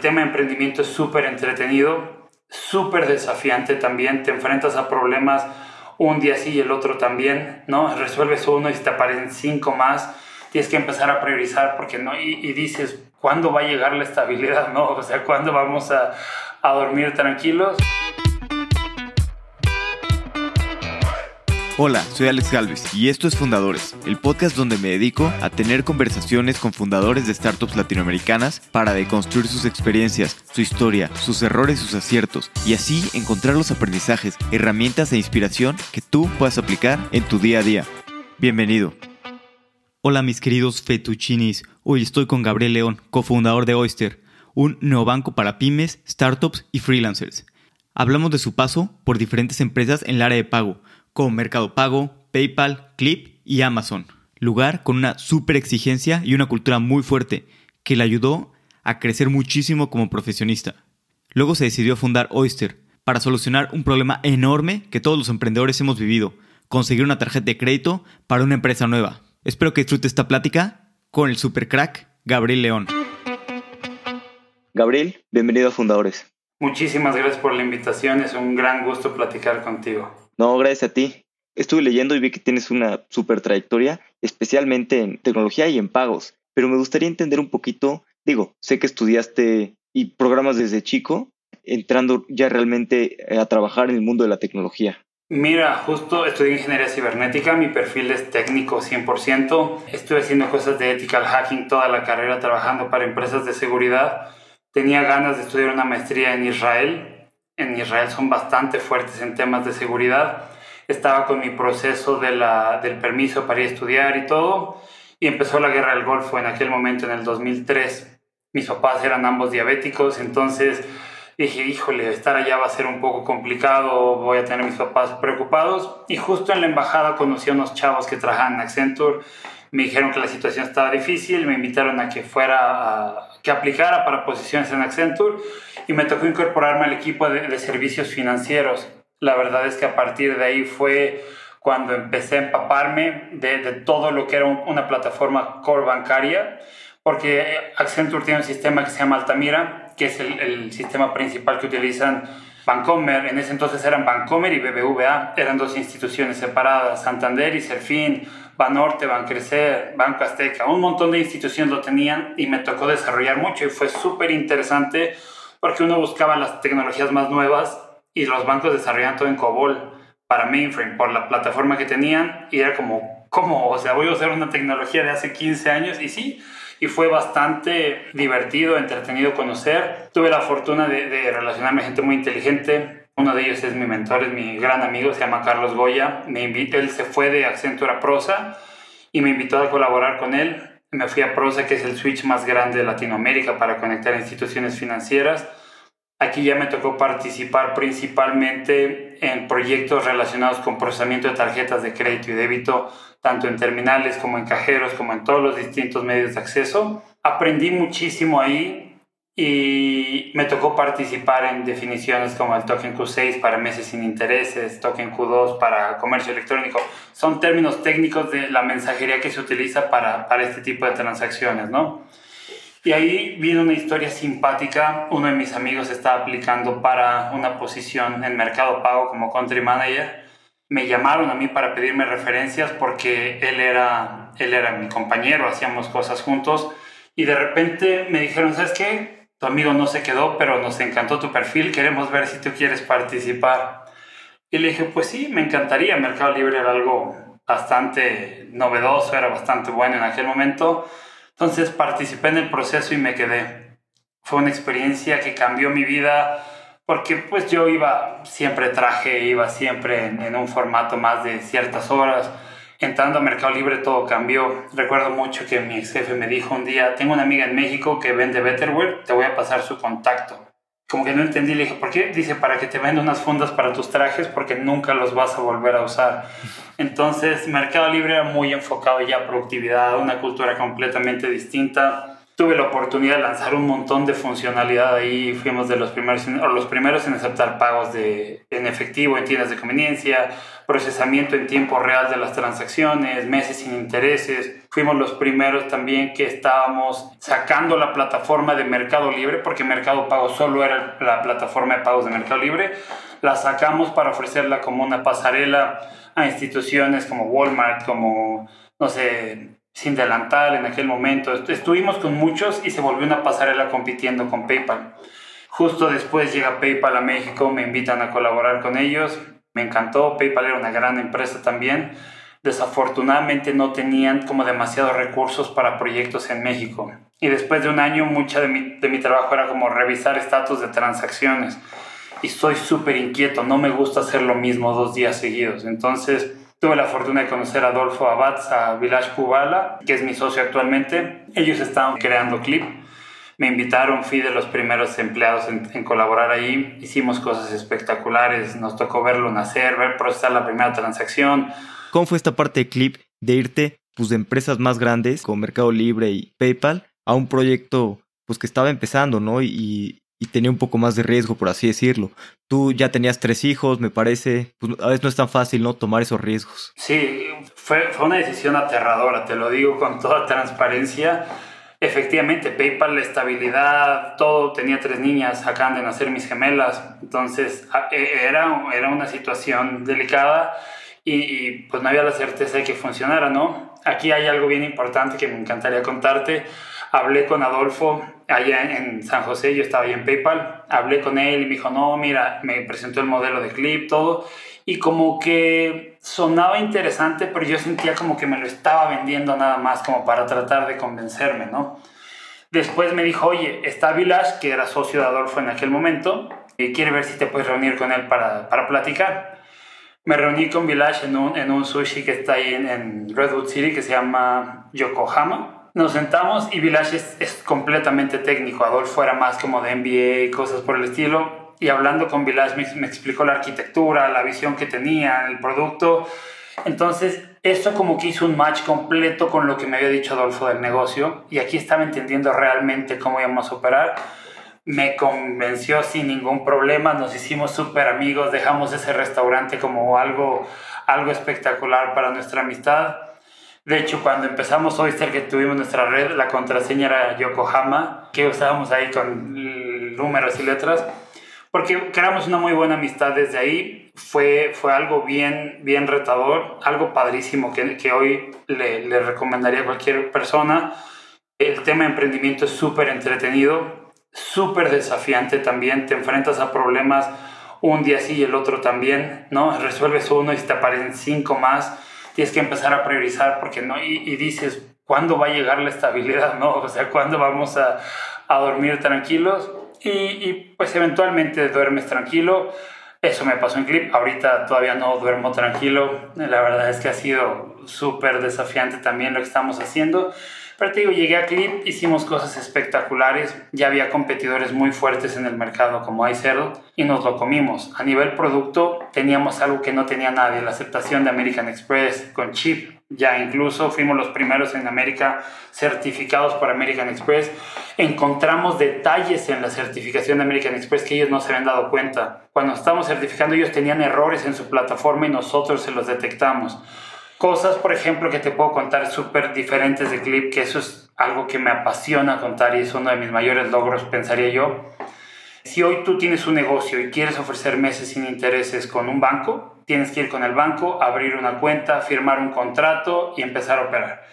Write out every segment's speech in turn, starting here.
tema de emprendimiento es súper entretenido, súper desafiante también. Te enfrentas a problemas un día sí y el otro también, ¿no? Resuelves uno y te aparecen cinco más. Tienes que empezar a priorizar porque no, y, y dices, ¿cuándo va a llegar la estabilidad, no? O sea, ¿cuándo vamos a, a dormir tranquilos? Hola, soy Alex Galvez y esto es Fundadores, el podcast donde me dedico a tener conversaciones con fundadores de startups latinoamericanas para deconstruir sus experiencias, su historia, sus errores, sus aciertos y así encontrar los aprendizajes, herramientas e inspiración que tú puedas aplicar en tu día a día. Bienvenido. Hola mis queridos fetuchinis, hoy estoy con Gabriel León, cofundador de Oyster, un neobanco para pymes, startups y freelancers. Hablamos de su paso por diferentes empresas en el área de pago, como Mercado Pago, PayPal, Clip y Amazon. Lugar con una super exigencia y una cultura muy fuerte que le ayudó a crecer muchísimo como profesionista. Luego se decidió fundar Oyster para solucionar un problema enorme que todos los emprendedores hemos vivido, conseguir una tarjeta de crédito para una empresa nueva. Espero que disfrute esta plática con el super crack Gabriel León. Gabriel, bienvenido a Fundadores. Muchísimas gracias por la invitación, es un gran gusto platicar contigo. No, gracias a ti. Estuve leyendo y vi que tienes una super trayectoria, especialmente en tecnología y en pagos, pero me gustaría entender un poquito, digo, sé que estudiaste y programas desde chico, entrando ya realmente a trabajar en el mundo de la tecnología. Mira, justo estudié ingeniería cibernética, mi perfil es técnico 100%, estuve haciendo cosas de ethical hacking toda la carrera trabajando para empresas de seguridad, tenía ganas de estudiar una maestría en Israel, en Israel son bastante fuertes en temas de seguridad. Estaba con mi proceso de la, del permiso para ir a estudiar y todo. Y empezó la guerra del Golfo en aquel momento, en el 2003. Mis papás eran ambos diabéticos, entonces dije, híjole, estar allá va a ser un poco complicado, voy a tener a mis papás preocupados. Y justo en la embajada conocí a unos chavos que trabajaban en Accenture. Me dijeron que la situación estaba difícil, me invitaron a que fuera a, que aplicara para posiciones en Accenture y me tocó incorporarme al equipo de, servicios financieros. La verdad es que a partir de ahí fue cuando empecé a empaparme de, de todo lo que era una plataforma core bancaria, porque Accenture tiene un sistema que se llama Altamira, que es el, el sistema principal que utilizan Bancomer, en ese entonces eran Bancomer y BBVA, eran dos instituciones separadas, Santander y Serfín, Banorte, Bancrecer, Banco Azteca, un montón de instituciones lo tenían y me tocó desarrollar mucho y fue súper interesante porque uno buscaba las tecnologías más nuevas y los bancos desarrollaban todo en COBOL para mainframe por la plataforma que tenían y era como, ¿cómo? O sea, voy a usar una tecnología de hace 15 años y sí, y fue bastante divertido, entretenido conocer. Tuve la fortuna de, relacionarme con gente muy inteligente, uno de ellos es mi mentor, es mi gran amigo, se llama Carlos Goya. Me invitó, él se fue de Accenture a Prosa y me invitó a colaborar con él. Me fui a Prosa, que es el switch más grande de Latinoamérica para conectar instituciones financieras. Aquí ya me tocó participar principalmente en proyectos relacionados con procesamiento de tarjetas de crédito y débito, tanto en terminales como en cajeros, como en todos los distintos medios de acceso. Aprendí muchísimo ahí, y me tocó participar en definiciones como el token Q6 para meses sin intereses, token Q2 para comercio electrónico. Son términos técnicos de la mensajería que se utiliza para, para este tipo de transacciones, ¿no? Y ahí vino una historia simpática. Uno de mis amigos estaba aplicando para una posición en Mercado Pago como country manager. Me llamaron a mí para pedirme referencias porque él era, él era mi compañero, hacíamos cosas juntos. Y de repente me dijeron, ¿sabes qué? tu amigo no se quedó, pero nos encantó tu perfil, queremos ver si tú quieres participar. Y le dije, pues sí, me encantaría, Mercado Libre era algo bastante novedoso, era bastante bueno en aquel momento. Entonces participé en el proceso y me quedé. Fue una experiencia que cambió mi vida porque pues yo iba siempre traje, iba siempre en, un formato más de ciertas horas entrando a Mercado Libre todo cambió. Recuerdo mucho que mi ex jefe me dijo un día, tengo una amiga en México que vende Betterware, te voy a pasar su contacto. Como que no entendí, le dije, ¿por qué? Dice, para que te venda unas fundas para tus trajes porque nunca los vas a volver a usar. Entonces, Mercado Libre era muy enfocado ya a productividad, una cultura completamente distinta. Tuve la oportunidad de lanzar un montón de funcionalidad ahí, fuimos de los primeros, los primeros en aceptar pagos de, en efectivo en tiendas de conveniencia, procesamiento en tiempo real de las transacciones, meses sin intereses. Fuimos los primeros también que estábamos sacando la plataforma de Mercado Libre, porque Mercado Pago solo era la plataforma de pagos de Mercado Libre. La sacamos para ofrecerla como una pasarela a instituciones como Walmart, como, no sé, sin delantal en aquel momento. Estuvimos con muchos y se volvió una pasarela compitiendo con PayPal. Justo después llega PayPal a México, me invitan a colaborar con ellos. Me encantó, PayPal era una gran empresa también. Desafortunadamente no tenían como demasiados recursos para proyectos en México. Y después de un año, mucha de mi, de mi trabajo era como revisar estatus de transacciones. Y soy súper inquieto, no me gusta hacer lo mismo dos días seguidos. Entonces, Tuve la fortuna de conocer a Adolfo Abatz, a Village Kubala, que es mi socio actualmente. Ellos estaban creando Clip. Me invitaron, fui de los primeros empleados en, colaborar ahí. Hicimos cosas espectaculares, nos tocó verlo nacer, ver procesar la primera transacción. ¿Cómo fue esta parte de Clip de irte pues, de empresas más grandes como Mercado Libre y PayPal a un proyecto pues, que estaba empezando, ¿no? Y, y tenía un poco más de riesgo, por así decirlo. Tú ya tenías tres hijos, me parece, pues a veces no es tan fácil, ¿no? Tomar esos riesgos. Sí, fue, fue una decisión aterradora, te lo digo con toda transparencia. Efectivamente, PayPal, la estabilidad, todo, tenía tres niñas, acaban de nacer mis gemelas, entonces e, era, era una situación delicada y, y pues no había la certeza de que funcionara, ¿no? Aquí hay algo bien importante que me encantaría contarte. Hablé con Adolfo allá en, San José, yo estaba ahí en PayPal, hablé con él y me dijo, no, mira, me presentó el modelo de clip, todo, y como que sonaba interesante, pero yo sentía como que me lo estaba vendiendo nada más, como para tratar de convencerme, ¿no? Después me dijo, oye, está Village, que era socio de Adolfo en aquel momento, y quiere ver si te puedes reunir con él para, para platicar. Me reuní con Village en un, en un sushi que está ahí en, en Redwood City, que se llama Yokohama nos sentamos y Village es, completamente técnico. Adolfo era más como de MBA y cosas por el estilo. Y hablando con Village me, explicó la arquitectura, la visión que tenía, el producto. Entonces, esto como que hizo un match completo con lo que me había dicho Adolfo del negocio. Y aquí estaba entendiendo realmente cómo íbamos a operar. Me convenció sin ningún problema. Nos hicimos súper amigos. Dejamos ese restaurante como algo, algo espectacular para nuestra amistad de hecho, cuando empezamos Oyster, que tuvimos nuestra red, la contraseña era Yokohama, que usábamos ahí con números y letras, porque creamos una muy buena amistad desde ahí. Fue, fue algo bien, bien retador, algo padrísimo que, que hoy le, le recomendaría a cualquier persona. El tema de emprendimiento es súper entretenido, súper desafiante también. Te enfrentas a problemas un día sí y el otro también, ¿no? Resuelves uno y te aparecen cinco más tienes que empezar a priorizar porque no, y, dices, ¿cuándo va a llegar la estabilidad? ¿no? O sea, ¿cuándo vamos a, a dormir tranquilos? Y, pues eventualmente duermes tranquilo. Eso me pasó en Clip. Ahorita todavía no duermo tranquilo. La verdad es que ha sido súper desafiante también lo que estamos haciendo. Pero te digo, llegué a Clip, hicimos cosas espectaculares, ya había competidores muy fuertes en el mercado como iCerl y nos lo comimos. A nivel producto teníamos algo que no tenía nadie, la aceptación de American Express con chip. Ya incluso fuimos los primeros en América certificados por American Express. Encontramos detalles en la certificación de American Express que ellos no se habían dado cuenta. Cuando estábamos certificando ellos tenían errores en su plataforma y nosotros se los detectamos cosas, por ejemplo, que te puedo contar súper diferentes de Clip, que eso es algo que me apasiona contar y es uno de mis mayores logros, pensaría yo. Si hoy tú tienes un negocio y quieres ofrecer meses sin intereses con un banco, tienes que ir con el banco, abrir una cuenta, firmar un contrato y empezar a operar.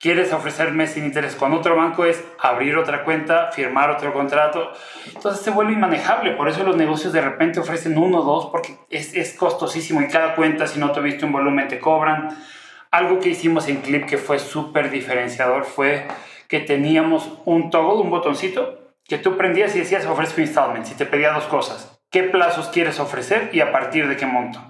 Quieres ofrecer meses sin interés con otro banco es abrir otra cuenta, firmar otro contrato. Entonces se vuelve inmanejable. Por eso los negocios de repente ofrecen uno o dos porque es, es costosísimo y cada cuenta si no tuviste un volumen te cobran algo que hicimos en Clip que fue súper diferenciador fue que teníamos un toggle, un botoncito, que tú prendías y decías ofrezco installments y te pedía dos cosas. ¿Qué plazos quieres ofrecer y a partir de qué monto?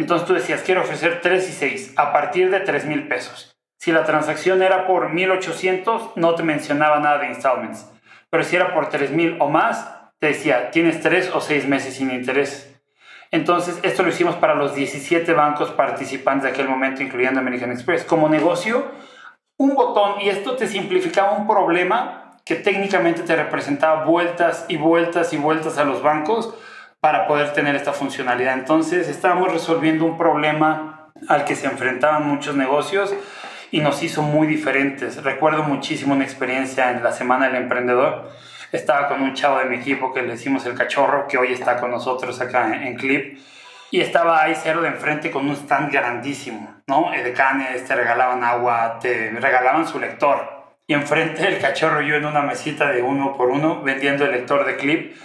Entonces tú decías, quiero ofrecer 3 y 6 a partir de 3 mil pesos. Si la transacción era por 1800, no te mencionaba nada de installments. Pero si era por 3000 o más, te decía, tienes 3 o 6 meses sin interés. Entonces, esto lo hicimos para los 17 bancos participantes de aquel momento, incluyendo American Express. Como negocio, un botón, y esto te simplificaba un problema que técnicamente te representaba vueltas y vueltas y vueltas a los bancos, para poder tener esta funcionalidad. Entonces estábamos resolviendo un problema al que se enfrentaban muchos negocios y nos hizo muy diferentes. Recuerdo muchísimo una experiencia en la Semana del Emprendedor. Estaba con un chavo de mi equipo que le decimos el cachorro, que hoy está con nosotros acá en, Clip. Y estaba ahí cero de enfrente con un stand grandísimo, ¿no? De canes, te regalaban agua, te regalaban su lector. Y enfrente el cachorro yo en una mesita de uno por uno vendiendo el lector de Clip.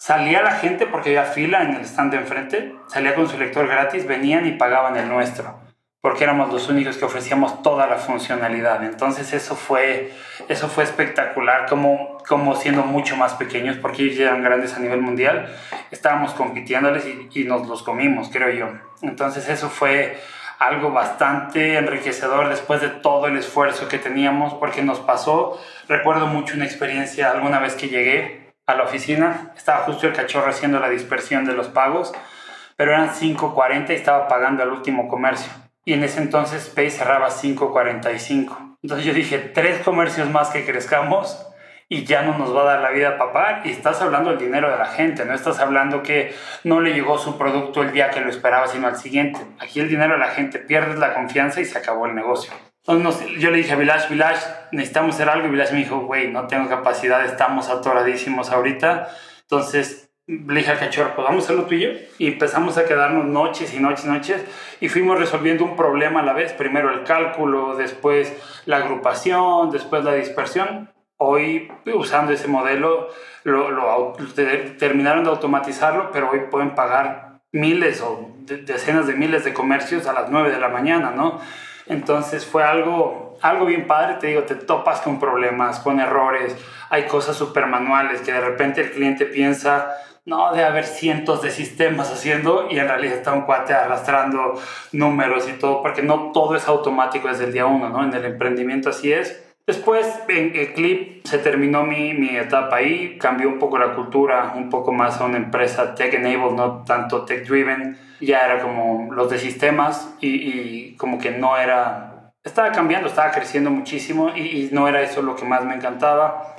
Salía la gente porque había fila en el stand de enfrente, salía con su lector gratis, venían y pagaban el nuestro porque éramos los únicos que ofrecíamos toda la funcionalidad. Entonces eso fue, eso fue espectacular, como, como siendo mucho más pequeños, porque ellos eran grandes a nivel mundial, estábamos compitiéndoles y, y nos los comimos, creo yo. Entonces eso fue algo bastante enriquecedor después de todo el esfuerzo que teníamos, porque nos pasó, recuerdo mucho una experiencia alguna vez que llegué a la oficina, estaba justo el cachorro haciendo la dispersión de los pagos, pero eran 5.40 y estaba pagando al último comercio y en ese entonces Pay cerraba 5.45. Entonces yo dije, tres comercios más que crezcamos y ya no nos va a dar la vida papá. Y estás hablando del dinero de la gente, no estás hablando que no le llegó su producto el día que lo esperaba, sino al siguiente. Aquí el dinero de la gente, pierdes la confianza y se acabó el negocio. Entonces yo le dije a Village, Village, necesitamos hacer algo. Y Village me dijo, güey, no tengo capacidad, estamos atoradísimos ahorita. Entonces le dije al cachorro, pues vamos a hacerlo tú y yo. Y empezamos a quedarnos noches y noches y noches y fuimos resolviendo un problema a la vez. Primero el cálculo, después la agrupación, después la dispersión. Hoy, usando ese modelo, lo, lo terminaron de automatizarlo, pero hoy pueden pagar miles o decenas de miles de comercios a las 9 de la mañana, ¿no? Entonces fue algo, algo bien padre, te digo, te topas con problemas, con errores, hay cosas súper manuales que de repente el cliente piensa, no, de haber cientos de sistemas haciendo y en realidad está un cuate arrastrando números y todo, porque no todo es automático desde el día uno, ¿no? En el emprendimiento así es. Después, en el clip, se terminó mi, mi etapa ahí, cambió un poco la cultura, un poco más a una empresa tech-enabled, no tanto tech-driven. Ya era como los de sistemas y, y, como que no era... Estaba cambiando, estaba creciendo muchísimo y, y no era eso lo que más me encantaba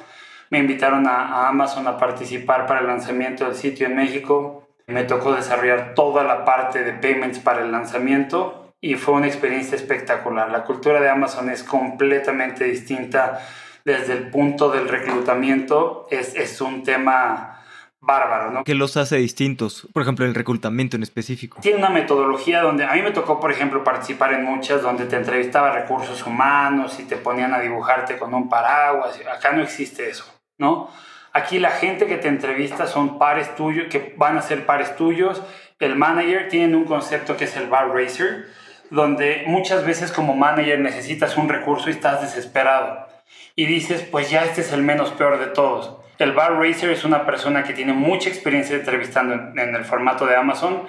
me invitaron a, Amazon a participar para el lanzamiento del sitio en México. Me tocó desarrollar toda la parte de payments para el lanzamiento y fue una experiencia espectacular. La cultura de Amazon es completamente distinta desde el punto del reclutamiento. Es, es un tema bárbaro, ¿no? ¿Qué los hace distintos? Por ejemplo, el reclutamiento en específico. Tiene una metodología donde a mí me tocó, por ejemplo, participar en muchas donde te entrevistaba recursos humanos y te ponían a dibujarte con un paraguas. Acá no existe eso. ¿no? Aquí la gente que te entrevista son pares tuyos, que van a ser pares tuyos. El manager tiene un concepto que es el bar racer, donde muchas veces como manager necesitas un recurso y estás desesperado. Y dices, pues ya este es el menos peor de todos. El bar racer es una persona que tiene mucha experiencia entrevistando en, el formato de Amazon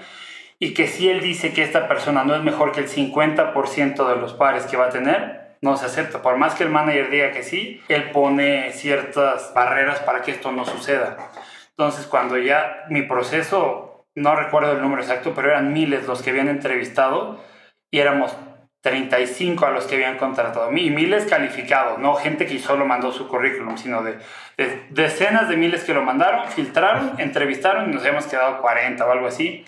y que si él dice que esta persona no es mejor que el 50% de los pares que va a tener, no se acepta. Por más que el manager diga que sí, él pone ciertas barreras para que esto no suceda. Entonces, cuando ya mi proceso, no recuerdo el número exacto, pero eran miles los que habían entrevistado y éramos 35 a los que habían contratado. Y miles calificados, no gente que solo mandó su currículum, sino de, de, decenas de miles que lo mandaron, filtraron, entrevistaron y nos habíamos quedado 40 o algo así.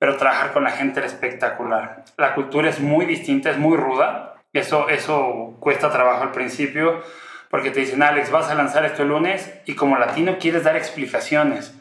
Pero trabajar con la gente era espectacular. La cultura es muy distinta, es muy ruda eso, eso cuesta trabajo al principio porque te dicen, Alex, vas a lanzar esto el lunes y como latino quieres dar explicaciones.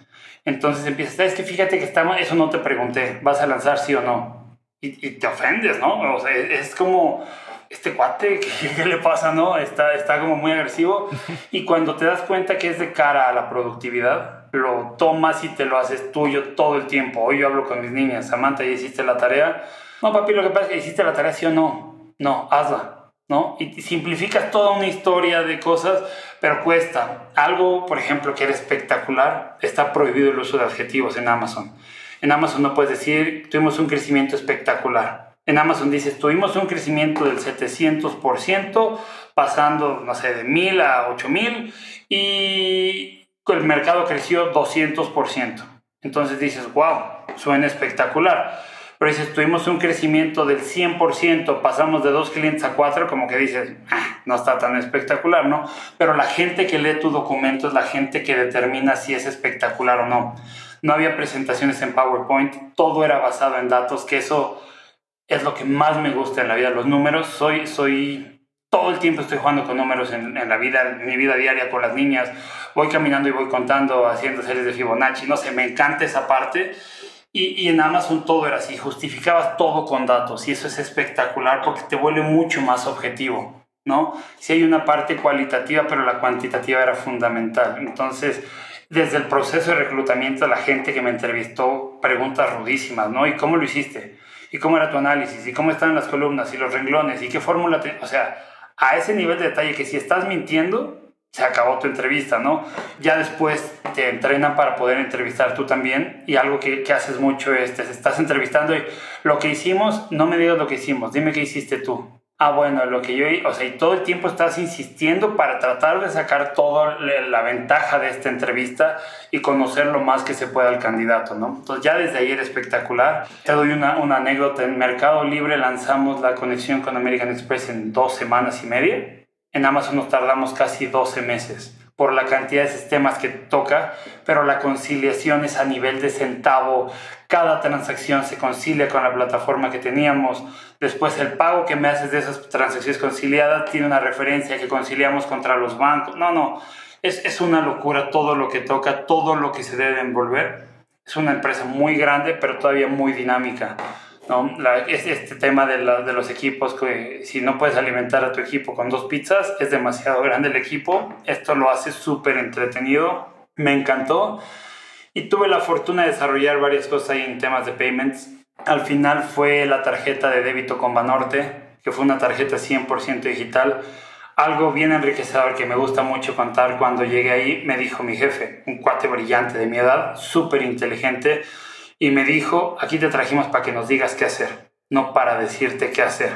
Entonces empiezas, es que fíjate que estamos, eso no te pregunté, vas a lanzar sí o no. Y, te ofendes, ¿no? O sea, es como, este cuate, ¿qué, le pasa, no? Está, está como muy agresivo. Y cuando te das cuenta que es de cara a la productividad, lo tomas y te lo haces tuyo todo el tiempo. Hoy yo hablo con mis niñas, Samantha, ¿ya hiciste la tarea? No, papi, lo que pasa es que hiciste la tarea sí o no no, hazla, ¿no? Y simplificas toda una historia de cosas, pero cuesta. Algo, por ejemplo, que era espectacular, está prohibido el uso de adjetivos en Amazon. En Amazon no puedes decir, tuvimos un crecimiento espectacular. En Amazon dices, tuvimos un crecimiento del 700%, pasando, no sé, de 1000 a 8000 y el mercado creció 200%. Entonces dices, wow, suena espectacular pero dices, tuvimos un crecimiento del 100%, pasamos de dos clientes a cuatro, como que dices, ah, no está tan espectacular, ¿no? Pero la gente que lee tu documento es la gente que determina si es espectacular o no. No había presentaciones en PowerPoint, todo era basado en datos, que eso es lo que más me gusta en la vida, los números. Soy, soy, todo el tiempo estoy jugando con números en, la vida, mi vida diaria con las niñas. Voy caminando y voy contando, haciendo series de Fibonacci, no sé, me encanta esa parte. Y, y, en Amazon todo era así, justificabas todo con datos y eso es espectacular porque te vuelve mucho más objetivo, ¿no? Si hay una parte cualitativa, pero la cuantitativa era fundamental. Entonces, desde el proceso de reclutamiento, la gente que me entrevistó, preguntas rudísimas, ¿no? ¿Y cómo lo hiciste? ¿Y cómo era tu análisis? ¿Y cómo están las columnas? ¿Y los renglones? ¿Y qué fórmula? O sea, a ese nivel de detalle que si estás mintiendo, se acabó tu entrevista, ¿no? Ya después te entrenan para poder entrevistar tú también y algo que, que haces mucho es, te estás entrevistando y lo que hicimos, no me digas lo que hicimos, dime qué hiciste tú. Ah, bueno, lo que yo, o sea, y todo el tiempo estás insistiendo para tratar de sacar toda la ventaja de esta entrevista y conocer lo más que se pueda al candidato, ¿no? Entonces ya desde ahí era espectacular. Te doy una, una anécdota, en Mercado Libre lanzamos la conexión con American Express en dos semanas y media. En Amazon nos tardamos casi 12 meses por la cantidad de sistemas que toca, pero la conciliación es a nivel de centavo. Cada transacción se concilia con la plataforma que teníamos. Después el pago que me haces de esas transacciones conciliadas tiene una referencia que conciliamos contra los bancos. No, no, es, es una locura todo lo que toca, todo lo que se debe envolver. Es una empresa muy grande, pero todavía muy dinámica. ¿No? este tema de, de, los equipos, que si no puedes alimentar a tu equipo con dos pizzas, es demasiado grande el equipo. Esto lo hace súper entretenido. Me encantó. Y tuve la fortuna de desarrollar varias cosas ahí en temas de payments. Al final fue la tarjeta de débito con Banorte, que fue una tarjeta 100% digital. Algo bien enriquecedor que me gusta mucho contar cuando llegué ahí, me dijo mi jefe, un cuate brillante de mi edad, súper inteligente y me dijo, aquí te trajimos para que nos digas qué hacer, no para decirte qué hacer.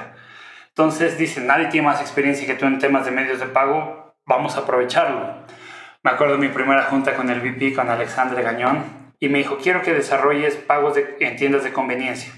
Entonces dice, nadie tiene más experiencia que tú en temas de medios de pago, vamos a aprovecharlo. Me acuerdo de mi primera junta con el VP, con Alexandre Gañón, y me dijo, quiero que desarrolles pagos de, en tiendas de conveniencia.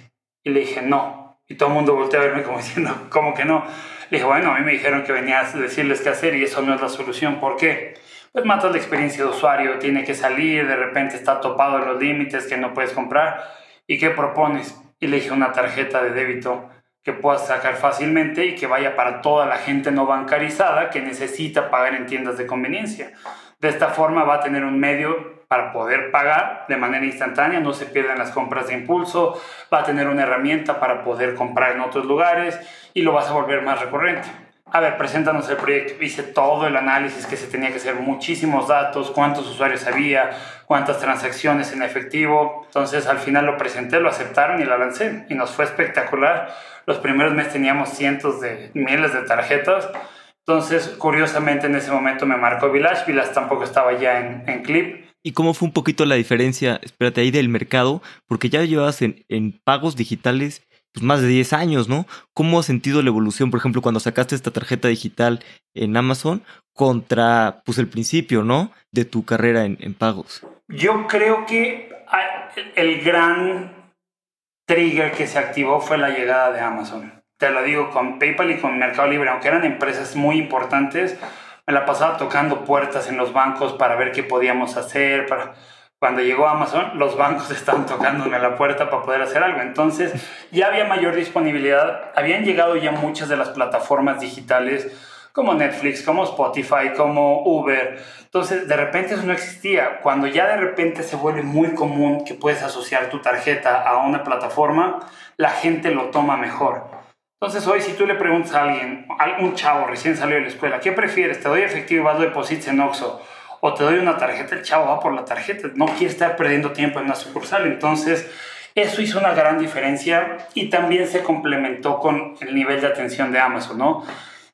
Y le dije, no. Y todo el mundo volteó a verme como diciendo, ¿cómo que no? Le dije, bueno, a mí me dijeron que venías a decirles qué hacer y eso no es la solución. ¿Por qué? Pues matas la experiencia de usuario, tiene que salir, de repente está topado en los límites que no puedes comprar. ¿Y qué propones? Dije una tarjeta de débito que puedas sacar fácilmente y que vaya para toda la gente no bancarizada que necesita pagar en tiendas de conveniencia. De esta forma va a tener un medio para poder pagar de manera instantánea, no se pierden las compras de impulso, va a tener una herramienta para poder comprar en otros lugares y lo vas a volver más recurrente a ver, preséntanos el proyecto. Hice todo el análisis que se tenía que hacer, muchísimos datos, cuántos usuarios había, cuántas transacciones en efectivo. Entonces al final lo presenté, lo aceptaron y la lancé. Y nos fue espectacular. Los primeros meses teníamos cientos de miles de tarjetas. Entonces, curiosamente, en ese momento me marcó Village. Village tampoco estaba ya en, en Clip. ¿Y cómo fue un poquito la diferencia, espérate, ahí del mercado? Porque ya llevabas en, en pagos digitales pues, más de 10 años, ¿no? ¿Cómo has sentido la evolución, por ejemplo, cuando sacaste esta tarjeta digital en Amazon contra, pues, el principio, ¿no? De tu carrera en, en pagos. Yo creo que el gran trigger que se activó fue la llegada de Amazon. Te lo digo, con PayPal y con Mercado Libre, aunque eran empresas muy importantes, me la pasaba tocando puertas en los bancos para ver qué podíamos hacer, para cuando llegó Amazon, los bancos estaban tocándome la puerta para poder hacer algo. Entonces, ya había mayor disponibilidad. Habían llegado ya muchas de las plataformas digitales como Netflix, como Spotify, como Uber. Entonces, de repente eso no existía. Cuando ya de repente se vuelve muy común que puedes asociar tu tarjeta a una plataforma, la gente lo toma mejor. Entonces, hoy si tú le preguntas a alguien, a un chavo recién salió de la escuela, ¿qué prefieres? ¿Te doy efectivo y vas a depositar en Oxxo? O te doy una tarjeta, el chavo va por la tarjeta, no quiere estar perdiendo tiempo en una sucursal. Entonces, eso hizo una gran diferencia y también se complementó con el nivel de atención de Amazon, ¿no?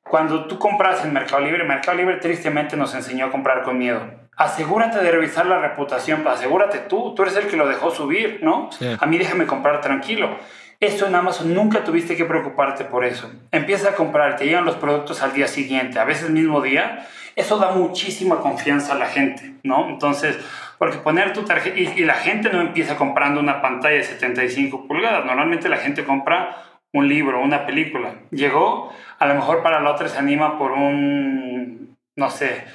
Cuando tú compras en Mercado Libre, Mercado Libre tristemente nos enseñó a comprar con miedo. Asegúrate de revisar la reputación, asegúrate tú, tú eres el que lo dejó subir, ¿no? A mí déjame comprar tranquilo. Esto en Amazon nunca tuviste que preocuparte por eso. Empieza a comprar, te llegan los productos al día siguiente, a veces mismo día, eso da muchísima confianza a la gente, ¿no? Entonces, porque poner tu tarjeta, y, la gente no empieza comprando una pantalla de 75 pulgadas, normalmente la gente compra un libro, una película. Llegó, a lo mejor para la otra se anima por un, no sé,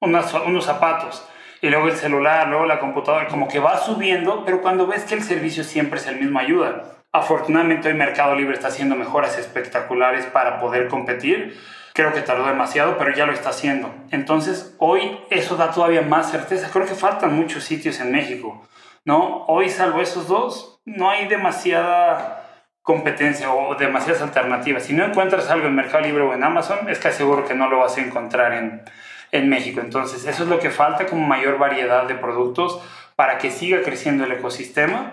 unos zapatos. y luego el celular, luego la computadora, como que va subiendo, pero cuando ves que el servicio siempre es el mismo, ayuda. Afortunadamente hoy Mercado Libre está haciendo mejoras espectaculares para poder competir. Creo que tardó demasiado, pero ya lo está haciendo. Entonces hoy eso da todavía más certeza. Creo que faltan muchos sitios en México. ¿no? Hoy, salvo esos dos, no hay demasiada competencia o demasiadas alternativas. Si no encuentras algo en Mercado Libre o en Amazon, es casi seguro que no lo vas a encontrar en, en México. Entonces, eso es lo que falta como mayor variedad de productos para que siga creciendo el ecosistema.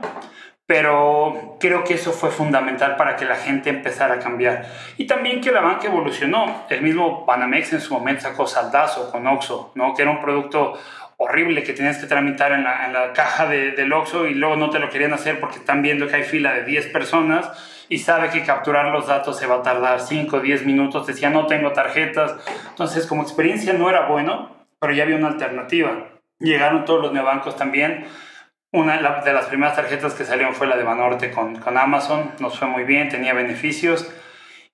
Pero creo que eso fue fundamental para que la gente empezara a cambiar. Y también que la banca evolucionó. El mismo Banamex en su momento sacó Saldazo con Oxxo, ¿no? que era un producto horrible que tenías que tramitar en la, en la caja de, del Oxxo y luego no te lo querían hacer porque están viendo que hay fila de 10 personas y sabe que capturar los datos se va a tardar 5 o 10 minutos. Decía, no tengo tarjetas. Entonces, como experiencia no era bueno, pero ya había una alternativa. Llegaron todos los neobancos también. Una de las primeras tarjetas que salieron fue la de Banorte con, con Amazon. Nos fue muy bien, tenía beneficios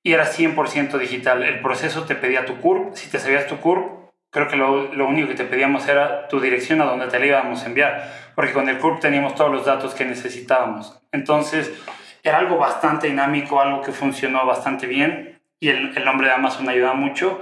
y era 100% digital. El proceso te pedía tu CURP. Si te sabías tu CURP, creo que lo, lo, único que te pedíamos era tu dirección a donde te la íbamos a enviar, porque con el CURP teníamos todos los datos que necesitábamos. Entonces, era algo bastante dinámico, algo que funcionó bastante bien y el, el nombre de Amazon ayuda mucho.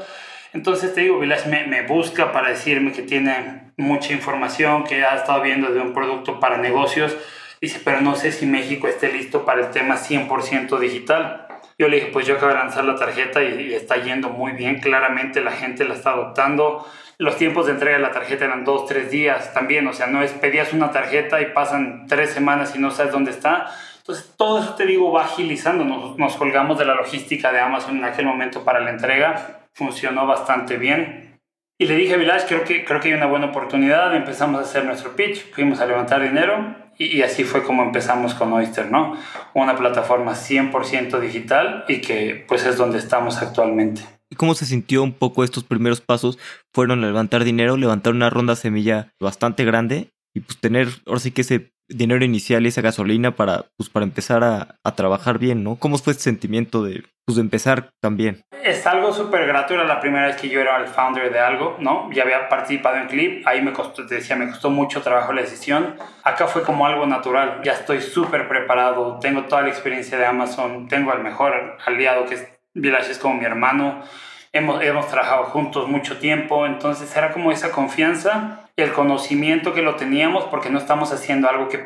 Entonces, te digo, Vilas me, busca para decirme que tiene mucha información, que ha estado viendo de un producto para negocios. Dice, pero no sé si México esté listo para el tema 100% digital. Yo le dije, pues yo acabo de lanzar la tarjeta y, está yendo muy bien, claramente la gente la está adoptando. Los tiempos de entrega de la tarjeta eran dos, tres días también, o sea, no es pedías una tarjeta y pasan tres semanas y no sabes dónde está. Entonces, todo eso te digo va agilizando. Nos colgamos de la logística de Amazon en aquel momento para la entrega, funcionó bastante bien. Y le dije a Village, creo que, creo que hay una buena oportunidad, empezamos a hacer nuestro pitch, fuimos a levantar dinero y, así fue como empezamos con Oyster, ¿no? Una plataforma 100% digital y que pues es donde estamos actualmente. ¿Y cómo se sintió un poco estos primeros pasos? Fueron levantar dinero, levantar una ronda semilla bastante grande y pues tener ahora sí que ese dinero inicial y esa gasolina para, pues, para empezar a, a trabajar bien, ¿no? ¿Cómo fue ese sentimiento de, pues, empezar también? Es algo súper grato, la primera vez que yo era el founder de algo, ¿no? Ya había participado en Clip, ahí me costó, decía, me costó mucho trabajo la decisión. Acá fue como algo natural, ya estoy súper preparado, tengo toda la experiencia de Amazon, tengo al mejor aliado que es Village, es como mi hermano hemos, hemos trabajado juntos mucho tiempo, entonces era como esa confianza, el conocimiento que lo teníamos porque no estamos haciendo algo que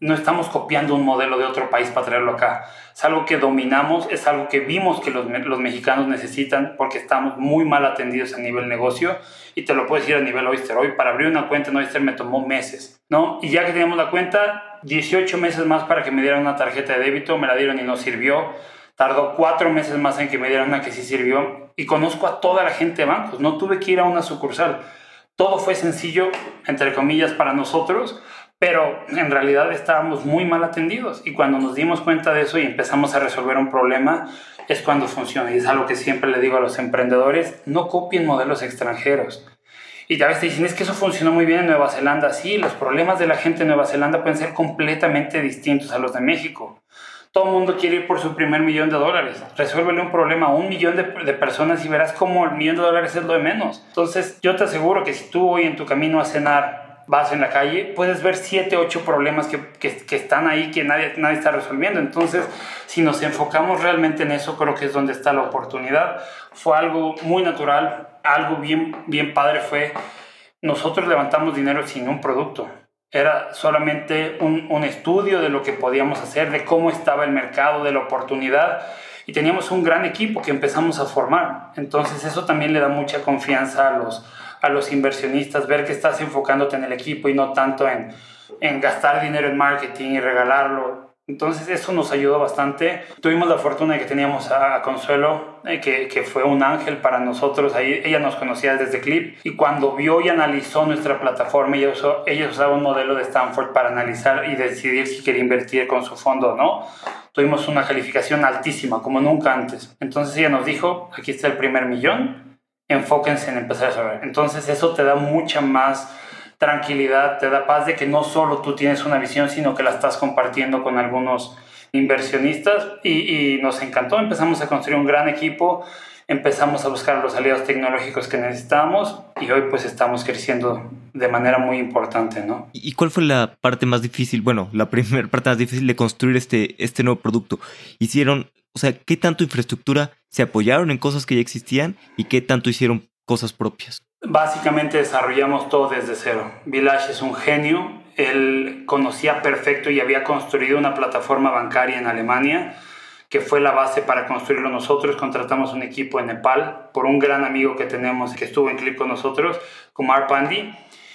no estamos copiando un modelo de otro país para traerlo acá. Es algo que dominamos, es algo que vimos que los, los mexicanos necesitan porque estamos muy mal atendidos a nivel negocio y te lo puedo decir a nivel Oyster. Hoy para abrir una cuenta en Oyster me tomó meses, ¿no? Y ya que teníamos la cuenta, 18 meses más para que me dieran una tarjeta de débito, me la dieron y no sirvió Tardó cuatro meses más en que me dieran una que sí sirvió y conozco a toda la gente de bancos. No tuve que ir a una sucursal. Todo fue sencillo, entre comillas, para nosotros, pero en realidad estábamos muy mal atendidos y cuando nos dimos cuenta de eso y empezamos a resolver un problema es cuando funciona y es algo que siempre le digo a los emprendedores, no copien modelos extranjeros. Y a veces dicen, es que eso funcionó muy bien en Nueva Zelanda. Sí, los problemas de la gente en Nueva Zelanda pueden ser completamente distintos a los de México. Todo el mundo quiere ir por su primer millón de dólares. Resuélvele un problema a un millón de, de, personas y verás cómo el millón de dólares es lo de menos. Entonces, yo te aseguro que si tú hoy en tu camino a cenar vas en la calle, puedes ver siete, ocho problemas que, que, que, están ahí que nadie, nadie está resolviendo. Entonces, si nos enfocamos realmente en eso, creo que es donde está la oportunidad. Fue algo muy natural, algo bien, bien padre fue, nosotros levantamos dinero sin un producto era solamente un, un, estudio de lo que podíamos hacer, de cómo estaba el mercado, de la oportunidad. Y teníamos un gran equipo que empezamos a formar. Entonces eso también le da mucha confianza a los, a los inversionistas, ver que estás enfocándote en el equipo y no tanto en, en gastar dinero en marketing y regalarlo. Entonces eso nos ayudó bastante. Tuvimos la fortuna de que teníamos a Consuelo, eh, que, que, fue un ángel para nosotros. Ahí, ella nos conocía desde Clip y cuando vio y analizó nuestra plataforma, ella, usó, ella usaba un modelo de Stanford para analizar y decidir si quería invertir con su fondo o no. Tuvimos una calificación altísima, como nunca antes. Entonces ella nos dijo, aquí está el primer millón, enfóquense en empezar a saber. Entonces eso te da mucha más tranquilidad, te da paz de que no solo tú tienes una visión, sino que la estás compartiendo con algunos inversionistas y, nos encantó. Empezamos a construir un gran equipo, empezamos a buscar los aliados tecnológicos que necesitábamos y hoy pues estamos creciendo de manera muy importante, ¿no? ¿Y cuál fue la parte más difícil, bueno, la primera parte más difícil de construir este, este nuevo producto? Hicieron, o sea, ¿qué tanto infraestructura se apoyaron en cosas que ya existían y qué tanto hicieron cosas propias? Básicamente desarrollamos todo desde cero. Village es un genio, él conocía perfecto y había construido una plataforma bancaria en Alemania que fue la base para construirlo nosotros. Contratamos un equipo en Nepal por un gran amigo que tenemos que estuvo en clip con nosotros, Kumar Pandi.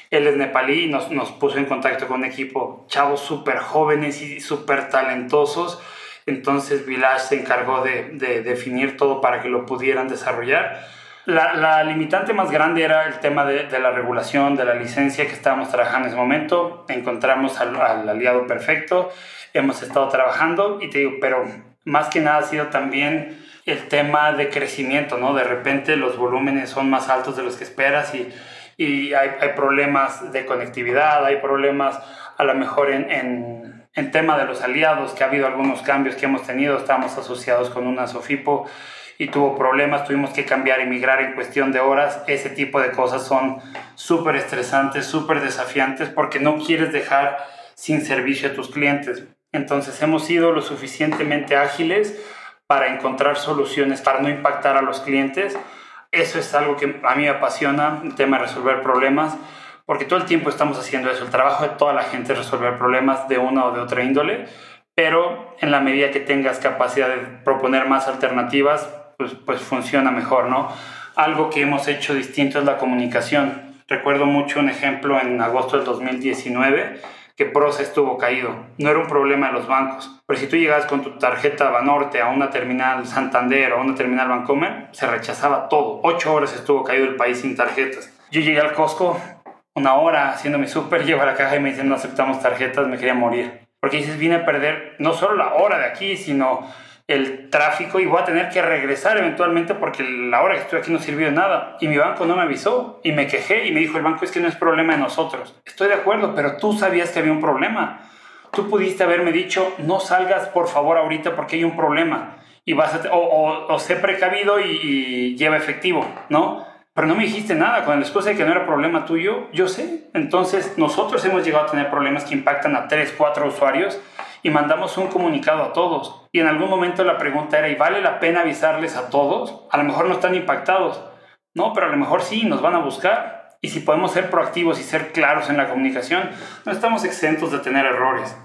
Él es nepalí y nos, nos puso en contacto con un equipo chavos súper jóvenes y súper talentosos. Entonces Village se encargó de, definir todo para que lo pudieran desarrollar. La, limitante más grande era el tema de, la regulación, de la licencia que estábamos trabajando en ese momento. Encontramos al, al aliado perfecto, hemos estado trabajando y te digo, pero más que nada ha sido también el tema de crecimiento, ¿no? De repente los volúmenes son más altos de los que esperas y, hay, problemas de conectividad, hay problemas a lo mejor en, en, en, tema de los aliados, que ha habido algunos cambios que hemos tenido, estamos asociados con una Sofipo y tuvo problemas, tuvimos que cambiar y migrar en cuestión de horas, ese tipo de cosas son súper estresantes, súper desafiantes porque no quieres dejar sin servicio a tus clientes. Entonces hemos sido lo suficientemente ágiles para encontrar soluciones para no impactar a los clientes. Eso es algo que a mí me apasiona, el tema de resolver problemas, porque todo el tiempo estamos haciendo eso. El trabajo de toda la gente es resolver problemas de una o de otra índole, pero en la medida que tengas capacidad de proponer más alternativas, pues, pues funciona mejor, ¿no? Algo que hemos hecho distinto es la comunicación. Recuerdo mucho un ejemplo en agosto del 2019 que Prosa estuvo caído. No era un problema de los bancos. Pero si tú llegabas con tu tarjeta Banorte a una terminal Santander o a una terminal Bancomer, se rechazaba todo. Ocho horas estuvo caído el país sin tarjetas. Yo llegué al Costco una hora haciendo mi súper, llego a la caja y me dicen no aceptamos tarjetas, me quería morir. Porque dices, vine a perder no solo la hora de aquí, sino el tráfico y voy a tener que regresar eventualmente porque la hora que estoy aquí no sirvió de nada. Y mi banco no me avisó y me quejé y me dijo el banco es que no es problema de nosotros. Estoy de acuerdo, pero tú sabías que había un problema. Tú pudiste haberme dicho no salgas por favor ahorita porque hay un problema y vas a, o, o, sé precavido y, lleva efectivo, ¿no? Pero no me dijiste nada con la excusa que no era problema tuyo, yo sé. Entonces nosotros hemos llegado a tener problemas que impactan a 3, 4 usuarios y mandamos un comunicado a todos. Y en algún momento la pregunta era, ¿y vale la pena avisarles a todos? A lo mejor no están impactados. No, pero a lo mejor sí, nos van a buscar. Y si podemos ser proactivos y ser claros en la comunicación, no estamos exentos de tener errores.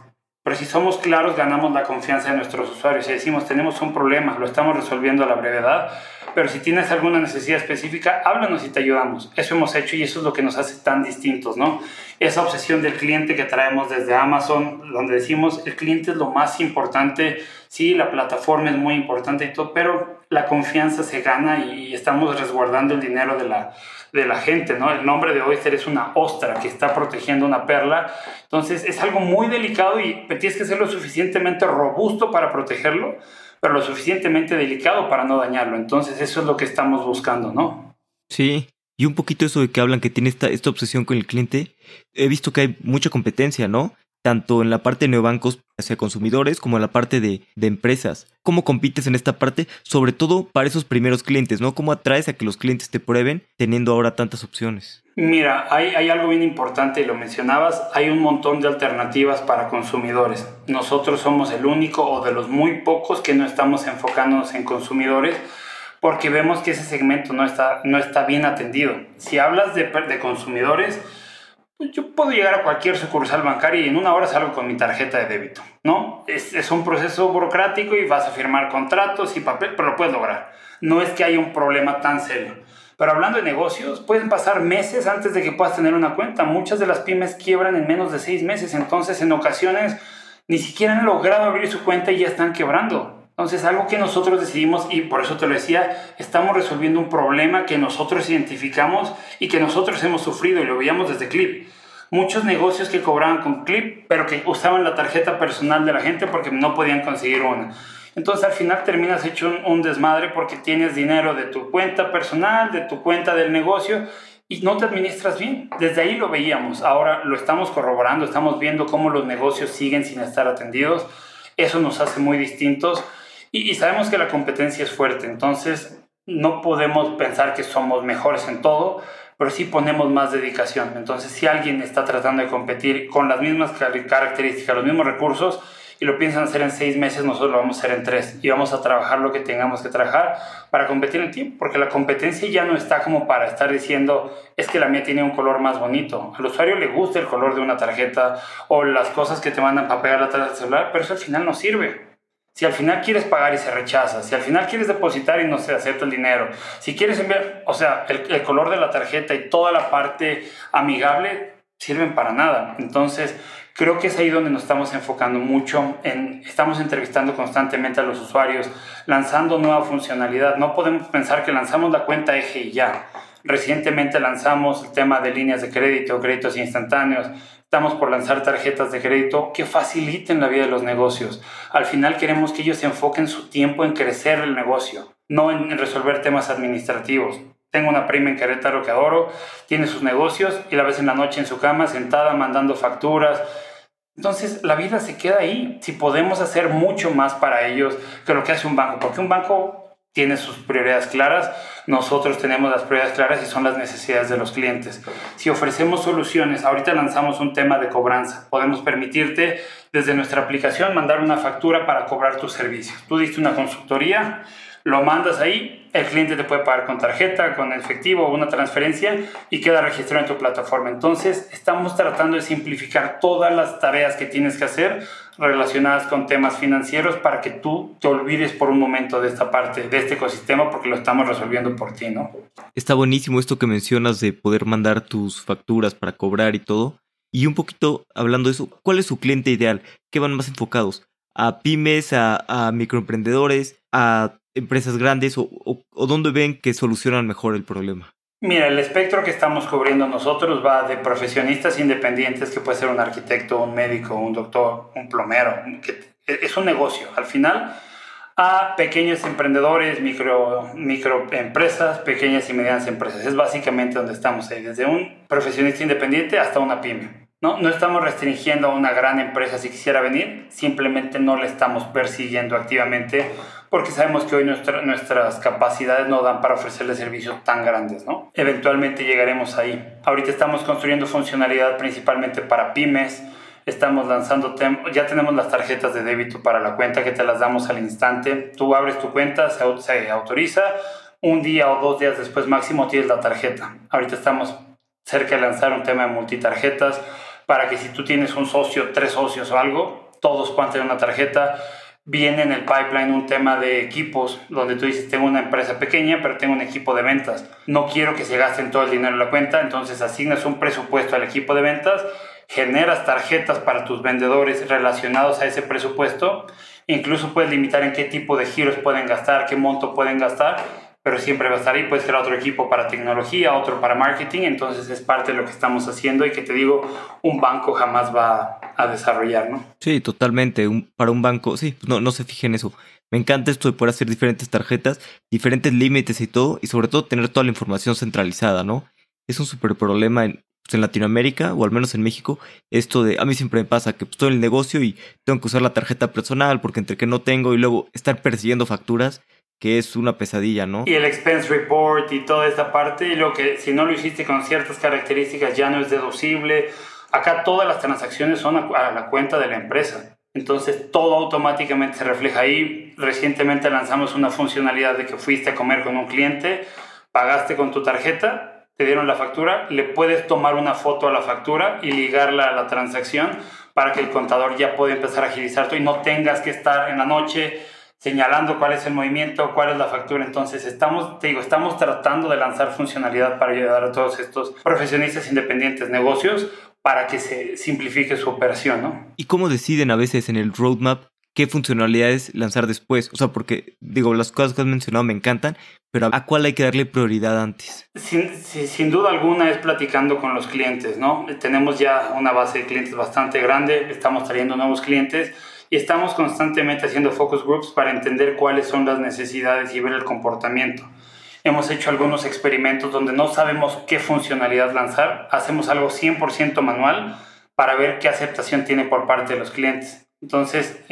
Pero si somos claros, ganamos la confianza de nuestros usuarios. y decimos, tenemos un problema, lo estamos resolviendo a la brevedad, pero si tienes alguna necesidad específica, háblanos y te ayudamos. Eso hemos hecho y eso es lo que nos hace tan distintos, ¿no? Esa obsesión del cliente que traemos desde Amazon, donde decimos, el cliente es lo más importante, sí, la plataforma es muy importante y todo, pero la confianza se gana y estamos resguardando el dinero de la, de la gente, ¿no? El nombre de Oyster es una ostra que está protegiendo una perla. Entonces es algo muy delicado y tienes que ser lo suficientemente robusto para protegerlo, pero lo suficientemente delicado para no dañarlo. Entonces eso es lo que estamos buscando, ¿no? Sí. Y un poquito eso de que hablan que tiene esta, esta obsesión con el cliente. He visto que hay mucha competencia, ¿no? tanto en la parte de neobancos hacia consumidores como en la parte de, de, empresas. ¿Cómo compites en esta parte? Sobre todo para esos primeros clientes, ¿no? ¿Cómo atraes a que los clientes te prueben teniendo ahora tantas opciones? Mira, hay, hay algo bien importante y lo mencionabas, hay un montón de alternativas para consumidores. Nosotros somos el único o de los muy pocos que no estamos enfocándonos en consumidores porque vemos que ese segmento no está, no está bien atendido. Si hablas de, de consumidores, yo puedo llegar a cualquier sucursal bancaria y en una hora salgo con mi tarjeta de débito, ¿no? Es, es, un proceso burocrático y vas a firmar contratos y papel, pero lo puedes lograr. No es que haya un problema tan serio. Pero hablando de negocios, pueden pasar meses antes de que puedas tener una cuenta. Muchas de las pymes quiebran en menos de seis meses, entonces en ocasiones ni siquiera han logrado abrir su cuenta y ya están quebrando. Entonces, algo que nosotros decidimos, y por eso te lo decía, estamos resolviendo un problema que nosotros identificamos y que nosotros hemos sufrido y lo veíamos desde Clip. Muchos negocios que cobraban con Clip, pero que usaban la tarjeta personal de la gente porque no podían conseguir una. Entonces al final terminas hecho un, desmadre porque tienes dinero de tu cuenta personal, de tu cuenta del negocio y no te administras bien. Desde ahí lo veíamos. Ahora lo estamos corroborando, estamos viendo cómo los negocios siguen sin estar atendidos. Eso nos hace muy distintos y, sabemos que la competencia es fuerte, entonces no podemos pensar que somos mejores en todo, pero sí ponemos más dedicación. Entonces, si alguien está tratando de competir con las mismas características, los mismos recursos, y lo piensan hacer en seis meses, nosotros lo vamos a hacer en tres y vamos a trabajar lo que tengamos que trabajar para competir en tiempo, porque la competencia ya no está como para estar diciendo es que la mía tiene un color más bonito. Al usuario le gusta el color de una tarjeta o las cosas que te mandan para pegar la tarjeta celular, pero eso al final no sirve. Si al final quieres pagar y se rechaza, si al final quieres depositar y no se acepta el dinero, si quieres enviar, o sea, el, color de la tarjeta y toda la parte amigable sirven para nada. Entonces, Creo que es ahí donde nos estamos enfocando mucho. Estamos entrevistando constantemente a los usuarios, lanzando nueva funcionalidad. No podemos pensar que lanzamos la cuenta eje y ya. Recientemente lanzamos el tema de líneas de crédito, créditos instantáneos. Estamos por lanzar tarjetas de crédito que faciliten la vida de los negocios. Al final queremos que ellos enfoquen su tiempo en crecer el negocio, no en resolver temas administrativos. Tengo una prima en Querétaro que adoro, tiene sus negocios y la ves en la noche en su cama sentada mandando facturas. Entonces la vida se queda ahí. Si podemos hacer mucho más para ellos que lo que hace un banco, porque un banco tiene sus prioridades claras, nosotros tenemos las prioridades claras y son las necesidades de los clientes. Si ofrecemos soluciones, ahorita lanzamos un tema de cobranza, podemos permitirte desde nuestra aplicación mandar una factura para cobrar tus servicios. Tú diste una consultoría, lo mandas ahí, el cliente te puede pagar con tarjeta, con efectivo o una transferencia y queda registrado en tu plataforma. Entonces, estamos tratando de simplificar todas las tareas que tienes que hacer relacionadas con temas financieros para que tú te olvides por un momento de esta parte, de este ecosistema, porque lo estamos resolviendo por ti, ¿no? Está buenísimo esto que mencionas de poder mandar tus facturas para cobrar y todo. Y un poquito hablando de eso, ¿cuál es su cliente ideal? ¿Qué van más enfocados? ¿A pymes, a, a microemprendedores, a empresas grandes o, o, dónde ven que solucionan mejor el problema? Mira, el espectro que estamos cubriendo nosotros va de profesionistas independientes, que puede ser un arquitecto, un médico, un doctor, un plomero, que es un negocio. Al final, a pequeños emprendedores, micro, microempresas, pequeñas y medianas empresas. Es básicamente donde estamos ahí, desde un profesionista independiente hasta una pyme. No, no estamos restringiendo a una gran empresa si quisiera venir, simplemente no le estamos persiguiendo activamente porque sabemos que hoy nuestras capacidades no dan para ofrecerle servicios tan grandes, ¿no? Eventualmente llegaremos ahí. Ahorita estamos construyendo funcionalidad principalmente para pymes, estamos lanzando, ya tenemos las tarjetas de débito para la cuenta que te las damos al instante. Tú abres tu cuenta, se, se autoriza, un día o dos días después máximo tienes la tarjeta. Ahorita estamos cerca de lanzar un tema de multitarjetas para que si tú tienes un socio, tres socios o algo, todos puedan tener una tarjeta viene en el pipeline un tema de equipos, donde tú dices, tengo una empresa pequeña, pero tengo un equipo de ventas. No quiero que se gasten todo el dinero en la cuenta, entonces asignas un presupuesto al equipo de ventas, generas tarjetas para tus vendedores relacionados a ese presupuesto, incluso puedes limitar en qué tipo de giros pueden gastar, qué monto pueden gastar, pero siempre va a estar ahí. Puedes crear otro equipo para tecnología, otro para marketing, entonces es parte de lo que estamos haciendo y que te digo, un banco jamás va a desarrollar, ¿no? Sí, totalmente. para un banco, sí, pues no, no se fijen en eso. Me encanta esto de poder hacer diferentes tarjetas, diferentes límites y todo, y sobre todo tener toda la información centralizada, ¿no? Es un súper problema en, pues, en Latinoamérica, o al menos en México, esto de, a mí siempre me pasa que pues, estoy en el negocio y tengo que usar la tarjeta personal porque entre que no tengo y luego estar persiguiendo facturas, que es una pesadilla, ¿no? Y el expense report y toda esta parte, y lo que si no lo hiciste con ciertas características ya no es deducible. Acá todas las transacciones son a, la cuenta de la empresa. Entonces todo automáticamente se refleja ahí. Recientemente lanzamos una funcionalidad de que fuiste a comer con un cliente, pagaste con tu tarjeta, te dieron la factura, le puedes tomar una foto a la factura y ligarla a la transacción para que el contador ya pueda empezar a agilizar y no tengas que estar en la noche señalando cuál es el movimiento, cuál es la factura. Entonces, estamos, te digo, estamos tratando de lanzar funcionalidad para ayudar a todos estos profesionistas independientes, negocios, para que se simplifique su operación, ¿no? ¿Y cómo deciden a veces en el roadmap qué funcionalidades lanzar después? O sea, porque, digo, las cosas que has mencionado me encantan, pero ¿a cuál hay que darle prioridad antes? Sin, sin duda alguna es platicando con los clientes, ¿no? Tenemos ya una base de clientes bastante grande, estamos trayendo nuevos clientes y estamos constantemente haciendo focus groups para entender cuáles son las necesidades y ver el comportamiento. Hemos hecho algunos experimentos donde no sabemos qué funcionalidad lanzar, hacemos algo 100% manual para ver qué aceptación tiene por parte de los clientes. Entonces,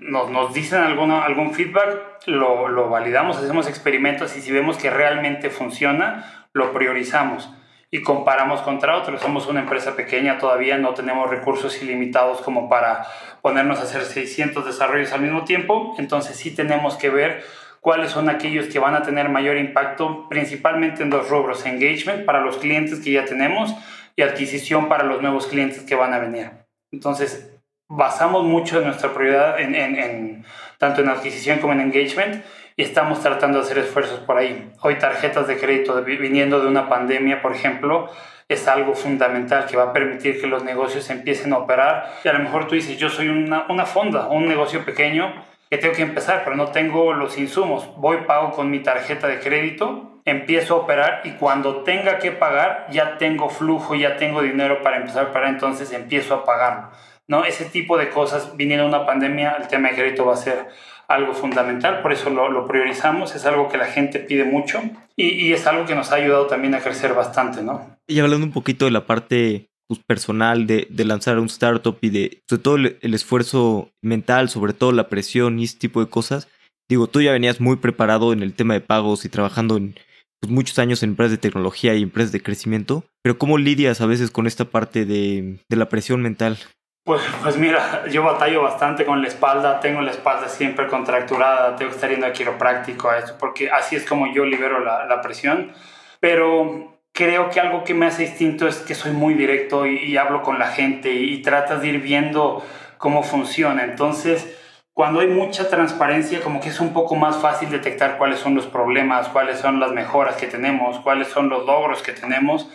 nos, nos dicen alguno, algún feedback, lo, lo validamos, hacemos experimentos y si vemos que realmente funciona, lo priorizamos y comparamos contra otros. Somos una empresa pequeña, todavía no tenemos recursos ilimitados como para ponernos a hacer 600 desarrollos al mismo tiempo, entonces sí tenemos que ver cuáles son aquellos que van a tener mayor impacto, principalmente en dos rubros, engagement para los clientes que ya tenemos y adquisición para los nuevos clientes que van a venir. Entonces, basamos mucho nuestra prioridad en, tanto en adquisición como en engagement y estamos tratando de hacer esfuerzos por ahí. Hoy tarjetas de crédito viniendo de una pandemia, por ejemplo, es algo fundamental que va a permitir que los negocios empiecen a operar. Y a lo mejor tú dices, yo soy una, una fonda, un negocio pequeño que tengo que empezar, pero no tengo los insumos. Voy, pago con mi tarjeta de crédito, empiezo a operar y cuando tenga que pagar, ya tengo flujo, ya tengo dinero para empezar a operar, entonces empiezo a pagarlo. ¿no? Ese tipo de cosas, viniendo una pandemia, el tema de crédito va a ser algo fundamental, por eso lo, priorizamos, es algo que la gente pide mucho y, es algo que nos ha ayudado también a crecer bastante, ¿no? Y hablando un poquito de la parte pues, personal de, lanzar un startup y de sobre todo el, esfuerzo mental, sobre todo la presión y ese tipo de cosas, digo, tú ya venías muy preparado en el tema de pagos y trabajando en pues, muchos años en empresas de tecnología y empresas de crecimiento, pero ¿cómo lidias a veces con esta parte de la presión mental? Pues, pues mira, yo batallo bastante con la espalda, tengo la espalda siempre contracturada, tengo que estar yendo a quiropráctico a esto, porque así es como yo libero la, la presión, pero creo que algo que me hace distinto es que soy muy directo y, hablo con la gente y, y, tratas de ir viendo cómo funciona, entonces cuando hay mucha transparencia como que es un poco más fácil detectar cuáles son los problemas, cuáles son las mejoras que tenemos, cuáles son los logros que tenemos,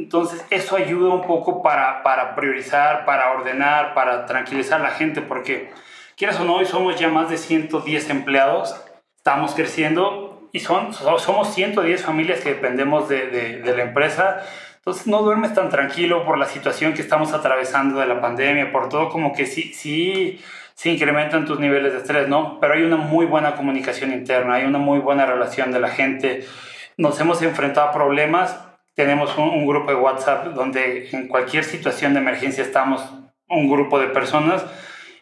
entonces, eso ayuda un poco para, para priorizar, para ordenar, para tranquilizar a la gente, porque quieras o no, hoy somos ya más de 110 empleados, estamos creciendo y son, somos 110 familias que dependemos de, de, la empresa. Entonces, no duermes tan tranquilo por la situación que estamos atravesando de la pandemia, por todo, como que sí, sí, se incrementan tus niveles de estrés, ¿no? Pero hay una muy buena comunicación interna, hay una muy buena relación de la gente. Nos hemos enfrentado a problemas tenemos un, grupo de WhatsApp donde en cualquier situación de emergencia estamos un grupo de personas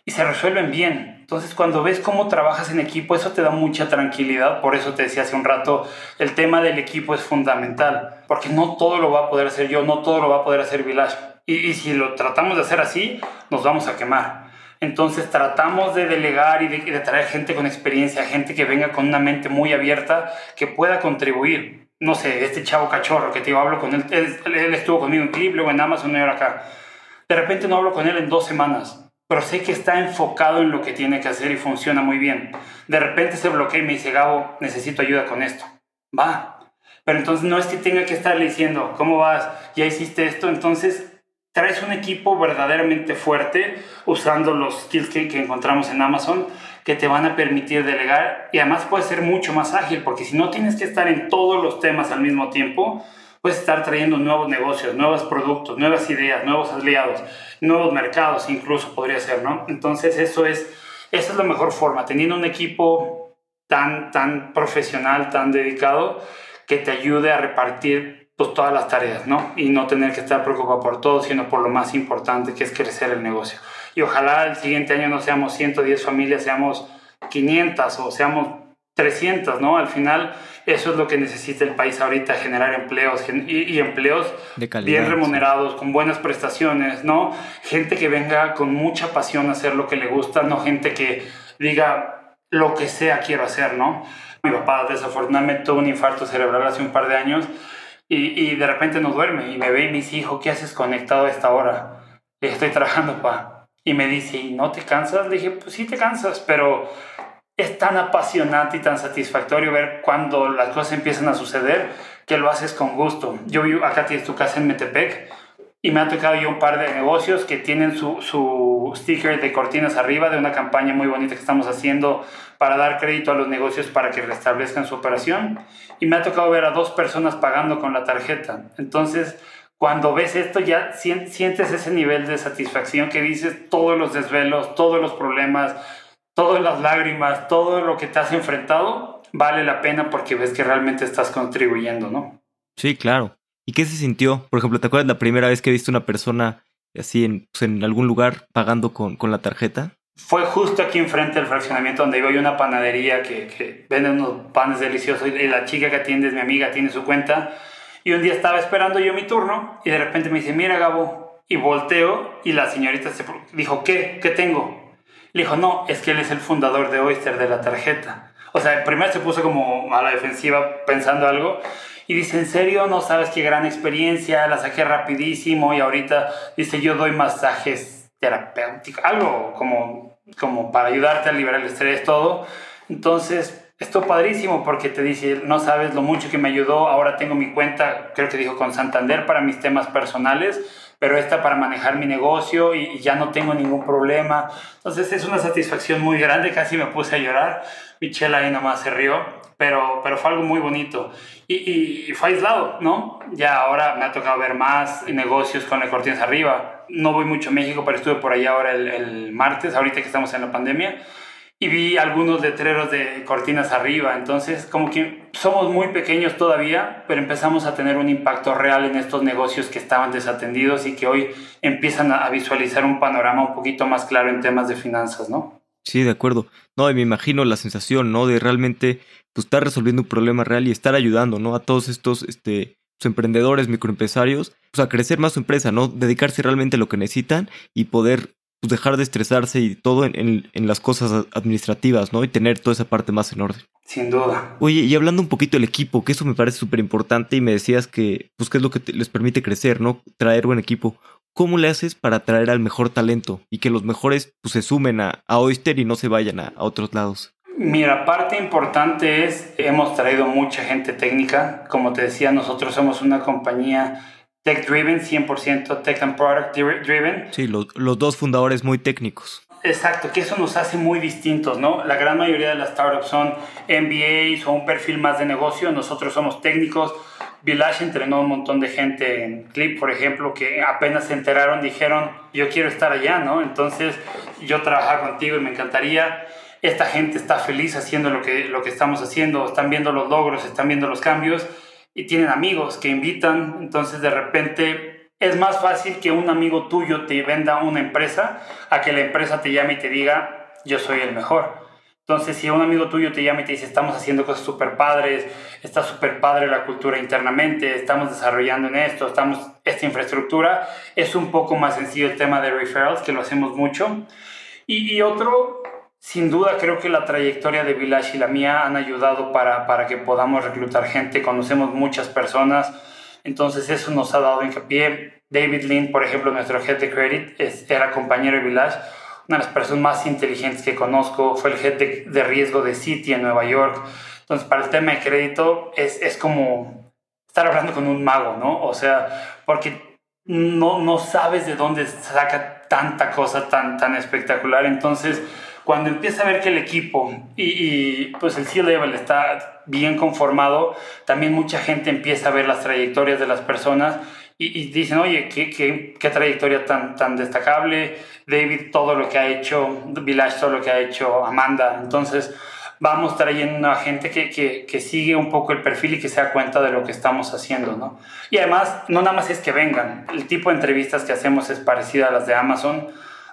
y se resuelven bien. Entonces, cuando ves cómo trabajas en equipo, eso te da mucha tranquilidad. Por eso te decía hace un rato, el tema del equipo es fundamental, porque no todo lo va a poder hacer yo, no todo lo va a poder hacer Village. Y, y si lo tratamos de hacer así, nos vamos a quemar. Entonces tratamos de delegar y de, de, traer gente con experiencia, gente que venga con una mente muy abierta, que pueda contribuir no sé, este chavo cachorro que te digo, hablo con él, él, estuvo conmigo en Clip, luego en Amazon y ahora acá. De repente no hablo con él en dos semanas, pero sé que está enfocado en lo que tiene que hacer y funciona muy bien. De repente se bloquea y me dice, Gabo, necesito ayuda con esto. Va. Pero entonces no es que tenga que estarle diciendo, ¿cómo vas? Ya hiciste esto. Entonces traes un equipo verdaderamente fuerte usando los skills que, que encontramos en Amazon que te van a permitir delegar y además puedes ser mucho más ágil porque si no tienes que estar en todos los temas al mismo tiempo, puedes estar trayendo nuevos negocios, nuevos productos, nuevas ideas, nuevos aliados, nuevos mercados incluso podría ser, ¿no? Entonces eso es, esa es la mejor forma, teniendo un equipo tan, tan profesional, tan dedicado, que te ayude a repartir pues, todas las tareas, ¿no? Y no tener que estar preocupado por todo, sino por lo más importante que es crecer el negocio y ojalá el siguiente año no seamos 110 familias, seamos 500 o seamos 300, ¿no? Al final eso es lo que necesita el país ahorita, generar empleos y, empleos bien remunerados, con buenas prestaciones, ¿no? Gente que venga con mucha pasión a hacer lo que le gusta, no gente que diga lo que sea quiero hacer, ¿no? Mi papá desafortunadamente tuvo un infarto cerebral hace un par de años y, y de repente no duerme y me ve y me dice, hijo, ¿qué haces conectado a esta hora? Y estoy trabajando, pa y me dice, ¿y no te cansas? Le dije, pues sí te cansas, pero es tan apasionante y tan satisfactorio ver cuando las cosas empiezan a suceder que lo haces con gusto. Yo vivo, acá tienes tu casa en Metepec y me ha tocado yo un par de negocios que tienen su, su sticker de cortinas arriba de una campaña muy bonita que estamos haciendo para dar crédito a los negocios para que restablezcan su operación. Y me ha tocado ver a dos personas pagando con la tarjeta. Entonces, cuando ves esto ya sientes ese nivel de satisfacción que dices todos los desvelos, todos los problemas, todas las lágrimas, todo lo que te has enfrentado, vale la pena porque ves que realmente estás contribuyendo, ¿no? Sí, claro. ¿Y qué se sintió? Por ejemplo, ¿te acuerdas la primera vez que viste una persona así en, pues, en algún lugar pagando con, con la tarjeta? fue justo aquí enfrente del fraccionamiento donde iba hay una panadería que, que vende unos panes deliciosos y la chica que atiende es mi amiga, tiene su cuenta. Y un día estaba esperando yo mi turno y de repente me dice, mira Gabo, y volteo y la señorita se dijo, ¿qué? ¿Qué tengo? Le dijo, no, es que él es el fundador de Oyster de la tarjeta. O sea, primero se puso como a la defensiva pensando algo y dice, ¿en serio? No sabes qué gran experiencia, la saqué rapidísimo y ahorita dice, yo doy masajes terapéuticos, algo como, como para ayudarte a liberar el estrés, todo. Entonces, esto padrísimo porque te dice, no sabes lo mucho que me ayudó, ahora tengo mi cuenta, creo que dijo con Santander para mis temas personales, pero esta para manejar mi negocio y, ya no tengo ningún problema. Entonces es una satisfacción muy grande, casi me puse a llorar. Michelle ahí nomás se rió, pero, pero fue algo muy bonito. Y, y, fue aislado, ¿no? Ya ahora me ha tocado ver más negocios con el Cortines arriba. No voy mucho a México, pero estuve por allá ahora el, el martes, ahorita que estamos en la pandemia y vi algunos letreros de cortinas arriba. Entonces, como que somos muy pequeños todavía, pero empezamos a tener un impacto real en estos negocios que estaban desatendidos y que hoy empiezan a visualizar un panorama un poquito más claro en temas de finanzas, ¿no? Sí, de acuerdo. No, y me imagino la sensación, ¿no? De realmente pues, estar resolviendo un problema real y estar ayudando, ¿no? A todos estos este, pues, emprendedores, microempresarios, pues a crecer más su empresa, ¿no? Dedicarse realmente a lo que necesitan y poder pues dejar de estresarse y todo en, en, las cosas administrativas, ¿no? Y tener toda esa parte más en orden. Sin duda. Oye, y hablando un poquito del equipo, que eso me parece súper importante y me decías que, pues, qué es lo que les permite crecer, ¿no? Traer buen equipo. ¿Cómo le haces para atraer al mejor talento y que los mejores pues, se sumen a, a Oyster y no se vayan a, a otros lados? Mira, parte importante es, hemos traído mucha gente técnica. Como te decía, nosotros somos una compañía tech driven, 100% tech and product driven. Sí, los, los dos fundadores muy técnicos. Exacto, que eso nos hace muy distintos, ¿no? La gran mayoría de las startups son MBAs o un perfil más de negocio, nosotros somos técnicos. Village entrenó un montón de gente en Clip, por ejemplo, que apenas se enteraron, dijeron, yo quiero estar allá, ¿no? Entonces, yo trabajar contigo y me encantaría. Esta gente está feliz haciendo lo que, lo que estamos haciendo, están viendo los logros, están viendo los cambios y tienen amigos que invitan, entonces de repente es más fácil que un amigo tuyo te venda una empresa a que la empresa te llame y te diga, yo soy el mejor. Entonces, si un amigo tuyo te llama y te dice, estamos haciendo cosas súper padres, está súper padre la cultura internamente, estamos desarrollando en esto, estamos esta infraestructura, es un poco más sencillo el tema de referrals, que lo hacemos mucho. Y, y otro, sin duda creo que la trayectoria de Village y la mía han ayudado para, para que podamos reclutar gente, conocemos muchas personas, entonces eso nos ha dado hincapié. David Lynn, por ejemplo, nuestro head de credit, es, era compañero de Village, una de las personas más inteligentes que conozco, fue el head de, de riesgo de Citi en Nueva York. Entonces, para el tema de crédito es, es como estar hablando con un mago, ¿no? O sea, porque no, no sabes de dónde saca tanta cosa tan, tan espectacular. Entonces, cuando empieza a ver que el equipo y, y pues el C-Level está bien conformado, también mucha gente empieza a ver las trayectorias de las personas y, y dicen, oye, ¿qué, qué, qué, trayectoria tan, tan destacable, David, todo lo que ha hecho, Village, todo lo que ha hecho Amanda. Entonces, vamos trayendo a gente que, que, que, sigue un poco el perfil y que se da cuenta de lo que estamos haciendo, ¿no? Y además, no nada más es que vengan, el tipo de entrevistas que hacemos es parecida a las de Amazon,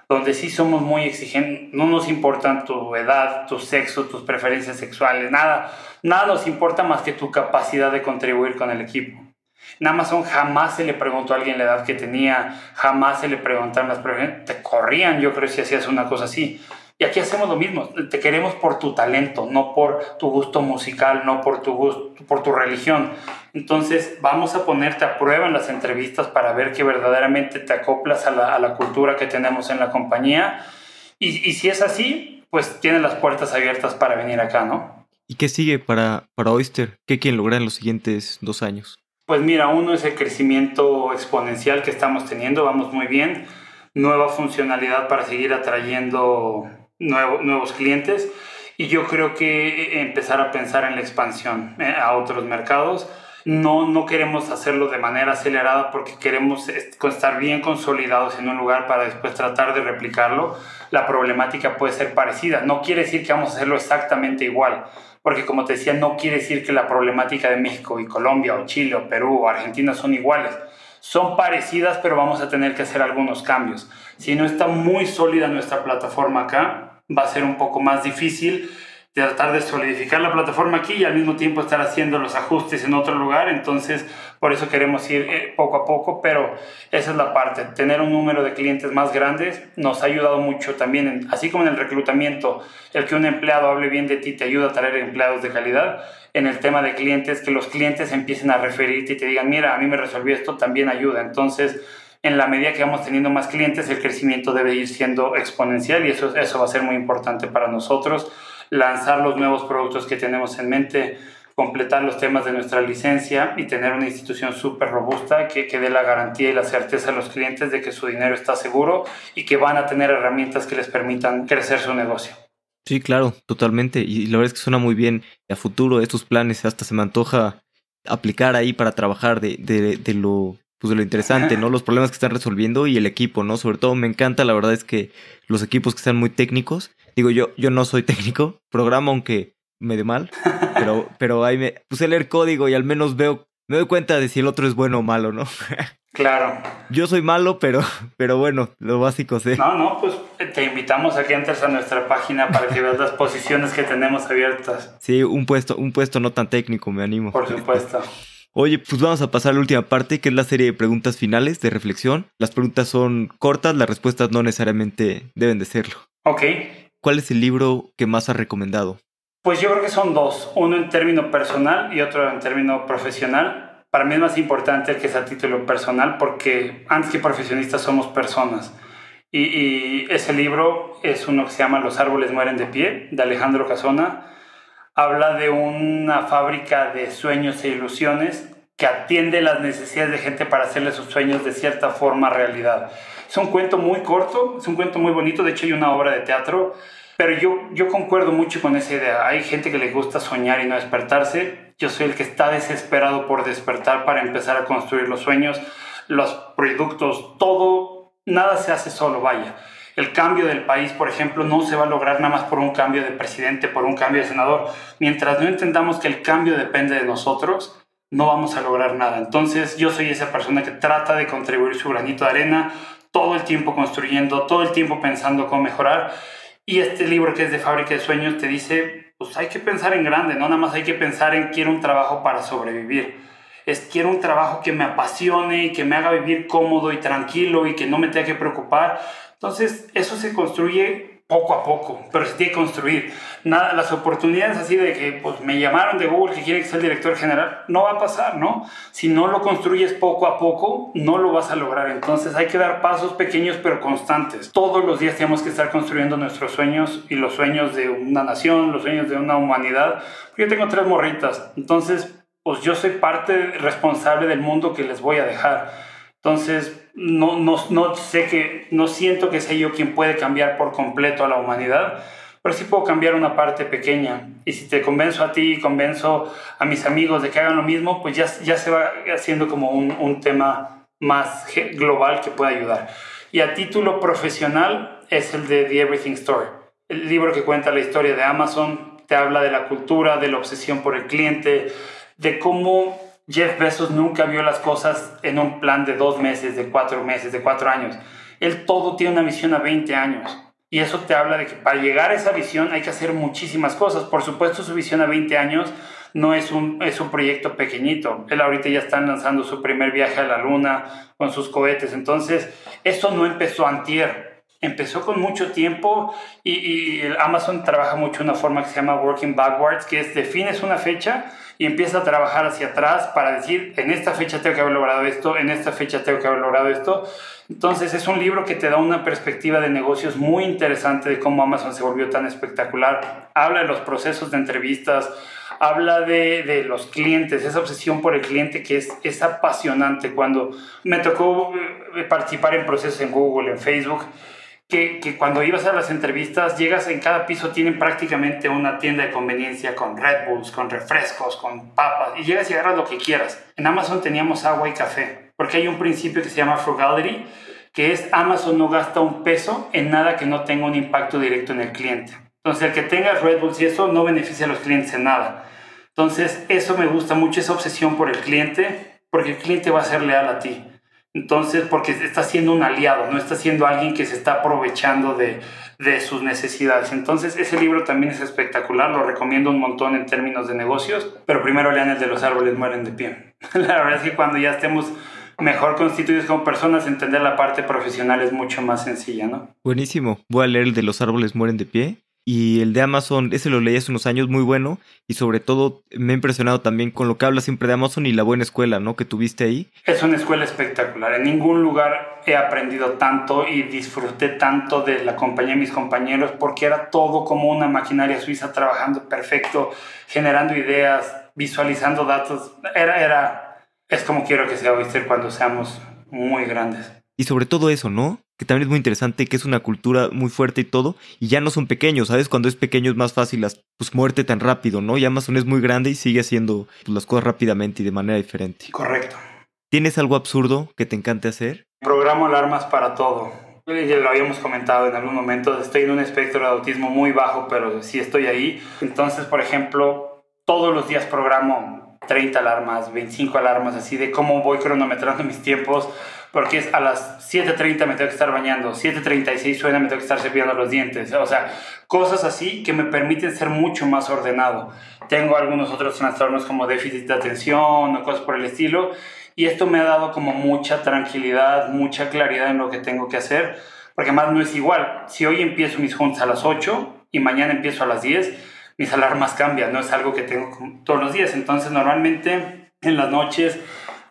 donde sí somos muy exigentes, no nos importa tu edad, tu sexo, tus preferencias sexuales, nada, nada nos importa más que tu capacidad de contribuir con el equipo. En Amazon jamás se le preguntó a alguien la edad que tenía, jamás se le preguntaron las preferencias, te corrían yo creo si hacías una cosa así. Y aquí hacemos lo mismo, te queremos por tu talento, no por tu gusto musical, no por tu gusto, por tu religión. Entonces vamos a ponerte a prueba en las entrevistas para ver que verdaderamente te acoplas a la, a la cultura que tenemos en la compañía. Y, y, si es así, pues tienes las puertas abiertas para venir acá, ¿no? ¿Y qué sigue para, para Oyster? ¿Qué quieren lograr en los siguientes dos años? Pues mira, uno es el crecimiento exponencial que estamos teniendo, vamos muy bien. Nueva funcionalidad para seguir atrayendo nuevos clientes y yo creo que empezar a pensar en la expansión eh, a otros mercados. No, no queremos hacerlo de manera acelerada porque queremos estar bien consolidados en un lugar para después tratar de replicarlo. La problemática puede ser parecida. No quiere decir que vamos a hacerlo exactamente igual, porque como te decía, no quiere decir que la problemática de México y Colombia o Chile o Perú o Argentina son iguales son parecidas, pero vamos a tener que hacer algunos cambios. Si no está muy sólida nuestra plataforma acá, va a ser un poco más difícil tratar de solidificar la plataforma aquí y al mismo tiempo estar haciendo los ajustes en otro lugar. Entonces, por eso queremos ir eh, poco a poco, pero esa es la parte. Tener un número de clientes más grandes nos ha ayudado mucho también, así como en el reclutamiento, el que un empleado hable bien de ti te ayuda a traer empleados de calidad. En el tema de clientes, que los clientes empiecen a referirte y te digan, mira, a mí me resolvió esto, también ayuda. Entonces, en la medida que vamos teniendo más clientes, el crecimiento debe ir siendo exponencial y eso, eso va a ser muy importante para nosotros lanzar los nuevos productos que tenemos en mente, completar los temas de nuestra licencia y tener una institución súper robusta que, que dé la garantía y la certeza a los clientes de que su dinero está seguro y que van a tener herramientas que les permitan crecer su negocio. Sí, claro, totalmente. Y la verdad es que suena muy bien a futuro estos planes. Hasta se me antoja aplicar ahí para trabajar de, de, de lo pues lo interesante, ¿no? Los problemas que están resolviendo y el equipo, ¿no? Sobre todo me encanta, la verdad es que los equipos que están muy técnicos Digo, yo, yo no soy técnico, programa aunque medio mal, pero, pero ahí me puse a leer código y al menos veo, me doy cuenta de si el otro es bueno o malo, ¿no? Claro. Yo soy malo, pero, pero bueno, lo básico sé. No, no, pues te invitamos a que entres a nuestra página para que veas las posiciones que tenemos abiertas. Sí, un puesto, un puesto no tan técnico, me animo. Por supuesto. Oye, pues vamos a pasar a la última parte, que es la serie de preguntas finales de reflexión. Las preguntas son cortas, las respuestas no necesariamente deben de serlo. Ok. ¿Cuál es el libro que más has recomendado? Pues yo creo que son dos, uno en término personal y otro en término profesional. Para mí es más importante el que sea título personal porque antes que profesionistas somos personas. Y, ese libro es uno que se llama Los árboles mueren de pie, de Alejandro Casona. Habla de una fábrica de sueños e ilusiones que atiende las necesidades de gente para hacerle sus sueños de cierta forma realidad. Es un cuento muy corto, es un cuento muy bonito, de hecho hay una obra de teatro, pero yo, yo concuerdo mucho con esa idea. Hay gente que le gusta soñar y no despertarse. Yo soy el que está desesperado por despertar para empezar a construir los sueños, los productos, todo, nada se hace solo, vaya. El cambio del país, por ejemplo, no se va a lograr nada más por un cambio de presidente, por un cambio de senador. Mientras no entendamos que el cambio depende de nosotros, no vamos a lograr nada. Entonces yo soy esa persona que trata de contribuir su granito de arena, todo el tiempo construyendo, todo el tiempo pensando cómo mejorar. Y este libro que es de Fábrica de Sueños te dice, pues hay que pensar en grande, no nada más hay que pensar en quiero un trabajo para sobrevivir. Es quiero un trabajo que me apasione que me haga vivir cómodo y tranquilo y que no me tenga que preocupar. Entonces, eso se construye poco a poco, pero se tiene que construir. Nada, las oportunidades así de que pues, me llamaron de Google que quiere que sea el director general, no va a pasar, ¿no? Si no lo construyes poco a poco, no lo vas a lograr. Entonces hay que dar pasos pequeños pero constantes. Todos los días tenemos que estar construyendo nuestros sueños y los sueños de una nación, los sueños de una humanidad. Yo tengo tres morritas, entonces pues yo soy parte responsable del mundo que les voy a dejar. Entonces, no, no, no sé que, no siento que sea yo quien puede cambiar por completo a la humanidad, pero sí puedo cambiar una parte pequeña. Y si te convenzo a ti, convenzo a mis amigos de que hagan lo mismo, pues ya, ya se va haciendo como un, un tema más global que pueda ayudar. Y a título profesional es el de The Everything Story, el libro que cuenta la historia de Amazon, te habla de la cultura, de la obsesión por el cliente, de cómo Jeff Bezos nunca vio las cosas en un plan de dos meses, de cuatro meses, de cuatro años. Él todo tiene una visión a 20 años. Y eso te habla de que para llegar a esa visión hay que hacer muchísimas cosas. Por supuesto, su visión a 20 años no es un, es un proyecto pequeñito. Él ahorita ya está lanzando su primer viaje a la luna con sus cohetes. Entonces, eso no empezó antier. Empezó con mucho tiempo y, y Amazon trabaja mucho de una forma que se llama working backwards, que es defines una fecha y empieza a trabajar hacia atrás para decir, en esta fecha tengo que haber logrado esto, en esta fecha tengo que haber logrado esto. Entonces es un libro que te da una perspectiva de negocios muy interesante de cómo Amazon se volvió tan espectacular. Habla de los procesos de entrevistas, habla de, de los clientes, esa obsesión por el cliente que es, es apasionante. Cuando me tocó eh, participar en procesos en Google, en Facebook, que, que, cuando ibas a las entrevistas, llegas en cada piso, tienen prácticamente una tienda de conveniencia con Red Bulls, con refrescos, con papas, y llegas y agarras lo que quieras. En Amazon teníamos agua y café, porque hay un principio que se llama frugality, que es Amazon no gasta un peso en nada que no tenga un impacto directo en el cliente. Entonces, el que tenga Red Bulls y eso no beneficia a los clientes en nada. Entonces, eso me gusta mucho, esa obsesión por el cliente, porque el cliente va a ser leal a ti. Entonces, porque está siendo un aliado, no está siendo alguien que se está aprovechando de, de sus necesidades. Entonces, ese libro también es espectacular, lo recomiendo un montón en términos de negocios, pero primero lean el de los árboles mueren de pie. La verdad es que cuando ya estemos mejor constituidos como personas, entender la parte profesional es mucho más sencilla, ¿no? Buenísimo. Voy a leer el de los árboles mueren de pie y el de Amazon, ese lo leí hace unos años, muy bueno. Y sobre todo me ha impresionado también con lo que habla siempre de Amazon y la buena escuela, ¿no? Que tuviste ahí. Es una escuela espectacular. En ningún lugar he aprendido tanto y disfruté tanto de la compañía de mis compañeros porque era todo como una maquinaria suiza trabajando perfecto, generando ideas, visualizando datos. Era, era, es como quiero que sea, ¿viste? Cuando seamos muy grandes. Y sobre todo eso, ¿no? Que también es muy interesante, que es una cultura muy fuerte y todo, y ya no son pequeños, ¿sabes? Cuando es pequeño es más fácil, las, pues muerte tan rápido, ¿no? Y Amazon es muy grande y sigue haciendo pues, las cosas rápidamente y de manera diferente. Correcto. ¿Tienes algo absurdo que te encante hacer? Programo alarmas para todo. Ya lo habíamos comentado en algún momento, estoy en un espectro de autismo muy bajo, pero sí estoy ahí. Entonces, por ejemplo, todos los días programo 30 alarmas, 25 alarmas, así de cómo voy cronometrando mis tiempos porque es a las 7.30 me tengo que estar bañando, 7.36 suena, me tengo que estar cepillando los dientes, o sea, cosas así que me permiten ser mucho más ordenado. Tengo algunos otros trastornos como déficit de atención o cosas por el estilo, y esto me ha dado como mucha tranquilidad, mucha claridad en lo que tengo que hacer, porque más no es igual. Si hoy empiezo mis juntas a las 8 y mañana empiezo a las 10, mis alarmas cambian, no es algo que tengo todos los días, entonces normalmente en las noches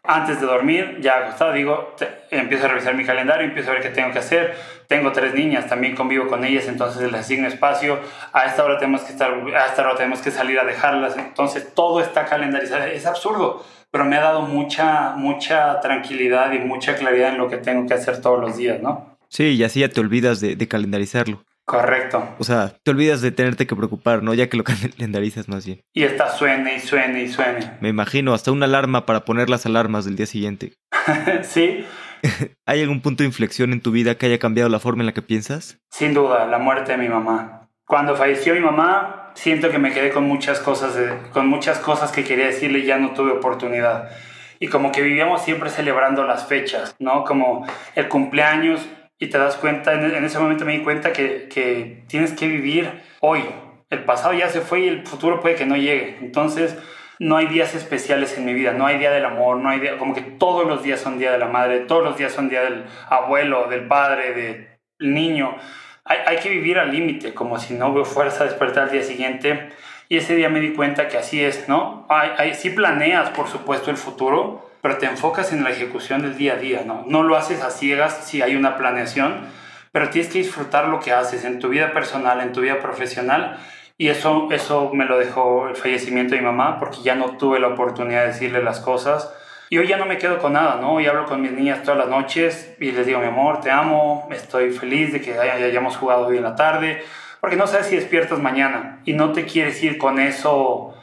antes de dormir, ya acostado, digo, empiezo a revisar mi calendario, empiezo a ver qué tengo que hacer. Tengo tres niñas, también convivo con ellas, entonces les asigno espacio. A esta hora tenemos que estar, a esta hora tenemos que salir a dejarlas. Entonces todo está calendarizado. Es absurdo, pero me ha dado mucha, mucha tranquilidad y mucha claridad en lo que tengo que hacer todos los días, ¿no? Sí, y así ya te olvidas de, de calendarizarlo. Correcto. O sea, te olvidas de tenerte que preocupar, ¿no? Ya que lo calendarizas más bien. Y está suene y suene y suene. Me imagino, hasta una alarma para poner las alarmas del día siguiente. sí. ¿Hay algún punto de inflexión en tu vida que haya cambiado la forma en la que piensas? Sin duda, la muerte de mi mamá. Cuando falleció mi mamá, siento que me quedé con muchas cosas, con muchas cosas que quería decirle y ya no tuve oportunidad. Y como que vivíamos siempre celebrando las fechas, ¿no? Como el cumpleaños, y te das cuenta, en, ese momento me di cuenta que, que, tienes que vivir hoy. El pasado ya se fue y el futuro puede que no llegue. Entonces, no hay días especiales en mi vida, no hay día del amor, no hay día, como que todos los días son día de la madre, todos los días son día del abuelo, del padre, del niño. Hay, hay que vivir al límite, como si no hubiera fuerza a despertar al día siguiente. Y ese día me di cuenta que así es, ¿no? Hay, hay, sí planeas, por supuesto, el futuro, pero te enfocas en la ejecución del día a día, ¿no? No lo haces a ciegas si hay una planeación, pero tienes que disfrutar lo que haces en tu vida personal, en tu vida profesional, y eso, eso me lo dejó el fallecimiento de mi mamá, porque ya no tuve la oportunidad de decirle las cosas. Y hoy ya no me quedo con nada, ¿no? Hoy hablo con mis niñas todas las noches y les digo, mi amor, te amo, estoy feliz de que hayamos jugado hoy en la tarde, porque no sabes si despiertas mañana y no te quieres ir con eso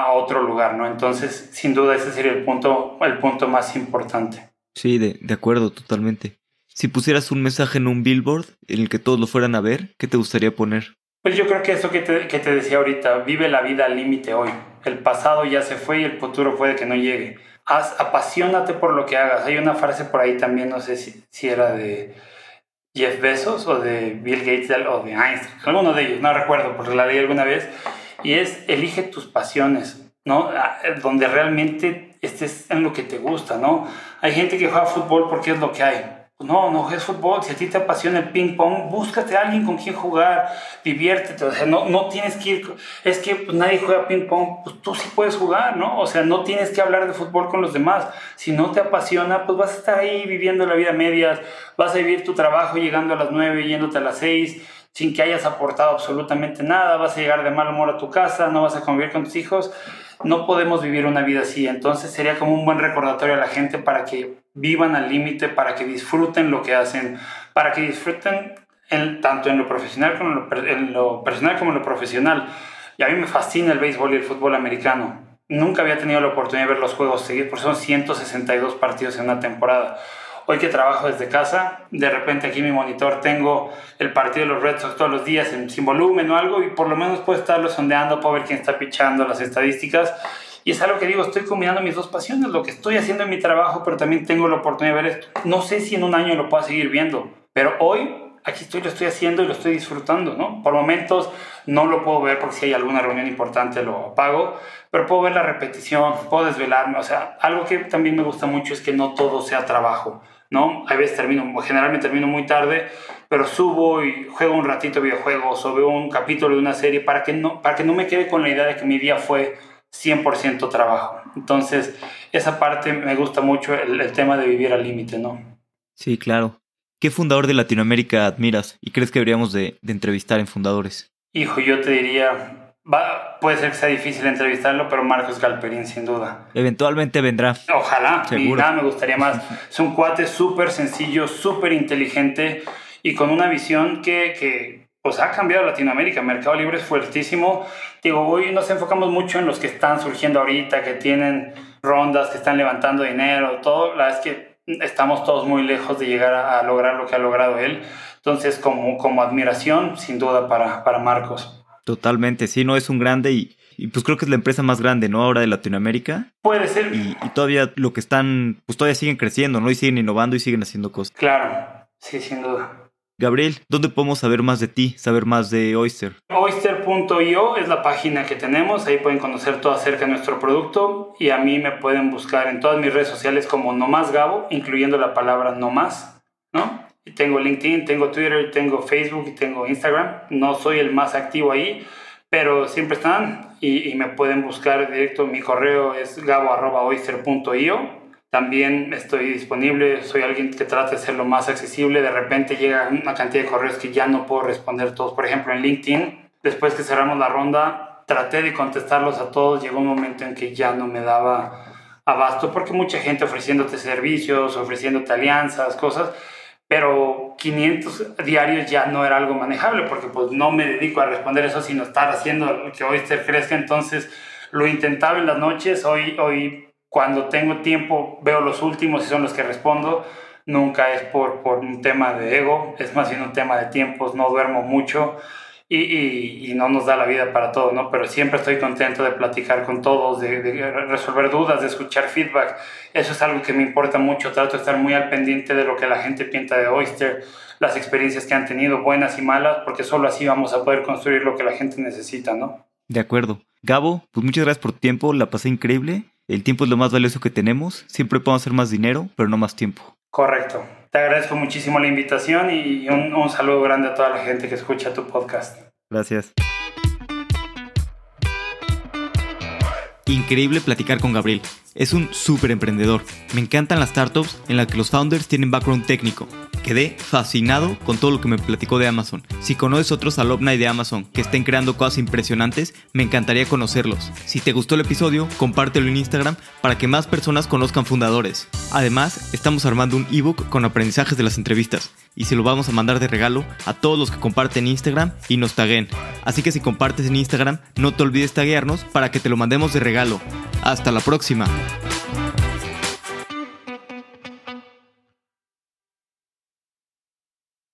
a otro lugar, ¿no? Entonces, sin duda, ese sería el punto, el punto más importante. Sí, de, de acuerdo, totalmente. Si pusieras un mensaje en un billboard en el que todos lo fueran a ver, ¿qué te gustaría poner? Pues yo creo que eso que te, que te decía ahorita, vive la vida al límite hoy. El pasado ya se fue y el futuro puede que no llegue. Haz, apasionate por lo que hagas. Hay una frase por ahí también, no sé si, si era de Jeff Bezos o de Bill Gates o de Einstein, alguno de ellos, no recuerdo porque la leí alguna vez y es elige tus pasiones, ¿no? Ah, donde realmente estés en lo que te gusta, ¿no? Hay gente que juega fútbol porque es lo que hay. No, no es fútbol. Si a ti te apasiona el ping pong, búscate a alguien con quien jugar, diviértete. O sea, no, no tienes que ir. Es que pues, nadie juega ping pong, pues tú sí puedes jugar, ¿no? O sea, no tienes que hablar de fútbol con los demás. Si no te apasiona, pues vas a estar ahí viviendo la vida medias, vas a vivir tu trabajo llegando a las 9, yéndote a las 6 sin que hayas aportado absolutamente nada, vas a llegar de mal humor a tu casa, no vas a convivir con tus hijos. No podemos vivir una vida así. Entonces sería como un buen recordatorio a la gente para que vivan al límite, para que disfruten lo que hacen, para que disfruten tanto en lo profesional como en lo, personal como en lo profesional. Y a mí me fascina el béisbol y el fútbol americano. Nunca había tenido la oportunidad de ver los juegos seguir, porque son 162 partidos en una temporada. Hoy que trabajo desde casa, de repente aquí en mi monitor tengo el partido de los Red Sox todos los días sin volumen o algo y por lo menos puedo estarlo sondeando, puedo ver quién está pichando, las estadísticas Y es algo que digo, estoy combinando mis dos pasiones, lo que estoy haciendo en mi trabajo, pero también tengo la oportunidad de ver esto. No sé si en un año lo pueda seguir viendo, pero hoy aquí estoy, lo estoy haciendo y lo estoy disfrutando, ¿no? Por momentos no lo puedo ver porque si hay alguna reunión importante lo apago, pero puedo ver la repetición, puedo desvelarme, o sea, algo que también me gusta mucho es que no todo sea trabajo, ¿no? A veces termino, generalmente termino muy tarde, pero subo y juego un ratito videojuegos o veo un capítulo de una serie para que no, para que no me quede con la idea de que mi día fue 100% trabajo. Entonces, esa parte me gusta mucho, el, el tema de vivir al límite, ¿no? Sí, claro. ¿Qué fundador de Latinoamérica admiras y crees que deberíamos de, entrevistar en fundadores? Hijo, yo te diría, va, puede ser que sea difícil entrevistarlo, pero Marcos Galperín, sin duda. Eventualmente vendrá. Ojalá, y nada me gustaría más. Es un cuate súper sencillo, súper inteligente y con una visión que, que pues ha cambiado Latinoamérica. Mercado Libre es fuertísimo. Digo, hoy nos enfocamos mucho en los que están surgiendo ahorita, que tienen rondas, que están levantando dinero, todo. La verdad es que estamos todos muy lejos de llegar a, lograr lo que ha logrado él. Entonces, como, como admiración, sin duda, para, para Marcos. Totalmente, sí, no es un grande y, y, pues creo que es la empresa más grande, ¿no? Ahora de Latinoamérica. Puede ser. Y, y, todavía lo que están, pues todavía siguen creciendo, ¿no? Y siguen innovando y siguen haciendo cosas. Claro, sí, sin duda. Gabriel, ¿dónde podemos saber más de ti, saber más de Oyster? Oyster.io es la página que tenemos, ahí pueden conocer todo acerca de nuestro producto y a mí me pueden buscar en todas mis redes sociales como Nomás Gabo, incluyendo la palabra Nomás, ¿no? Tengo LinkedIn, tengo Twitter, tengo Facebook y tengo Instagram. No soy el más activo ahí, pero siempre están y, y me pueden buscar directo. Mi correo es gabo.oyster.io también estoy disponible, soy alguien que trata de ser lo más accesible. De repente llega una cantidad de correos que ya no puedo responder todos. Por ejemplo, en LinkedIn, después que cerramos la ronda, traté de contestarlos a todos. Llegó un momento en que ya no me daba abasto porque mucha gente ofreciéndote servicios, ofreciéndote alianzas, cosas. Pero 500 diarios ya no era algo manejable porque pues no me dedico a responder eso, sino estar haciendo que Oyster crezca. Entonces lo intentaba en las noches. Hoy, hoy cuando tengo tiempo veo los últimos y son los que respondo. Nunca es por, por un tema de ego, es más bien un tema de tiempos, no duermo mucho y, y, y, no nos da la vida para todo, ¿no? Pero siempre estoy contento de platicar con todos, de, de, resolver dudas, de escuchar feedback. Eso es algo que me importa mucho. Trato de estar muy al pendiente de lo que la gente piensa de Oyster, las experiencias que han tenido, buenas y malas, porque solo así vamos a poder construir lo que la gente necesita, ¿no? De acuerdo. Gabo, pues muchas gracias por tu tiempo, la pasé increíble el tiempo es lo más valioso que tenemos. Siempre podemos hacer más dinero, pero no más tiempo. Correcto. Te agradezco muchísimo la invitación y un, un saludo grande a toda la gente que escucha tu podcast. Gracias. Increíble platicar con Gabriel. Es un súper emprendedor. Me encantan las startups en las que los founders tienen background técnico. Quedé fascinado con todo lo que me platicó de Amazon. Si conoces otros alumni de Amazon que estén creando cosas impresionantes, me encantaría conocerlos. Si te gustó el episodio, compártelo en Instagram para que más personas conozcan fundadores. Además, estamos armando un ebook con aprendizajes de las entrevistas y se lo vamos a mandar de regalo a todos los que comparten Instagram y nos taguen. Así que si compartes en Instagram, no te olvides taguearnos para que te lo mandemos de regalo. Hasta la próxima.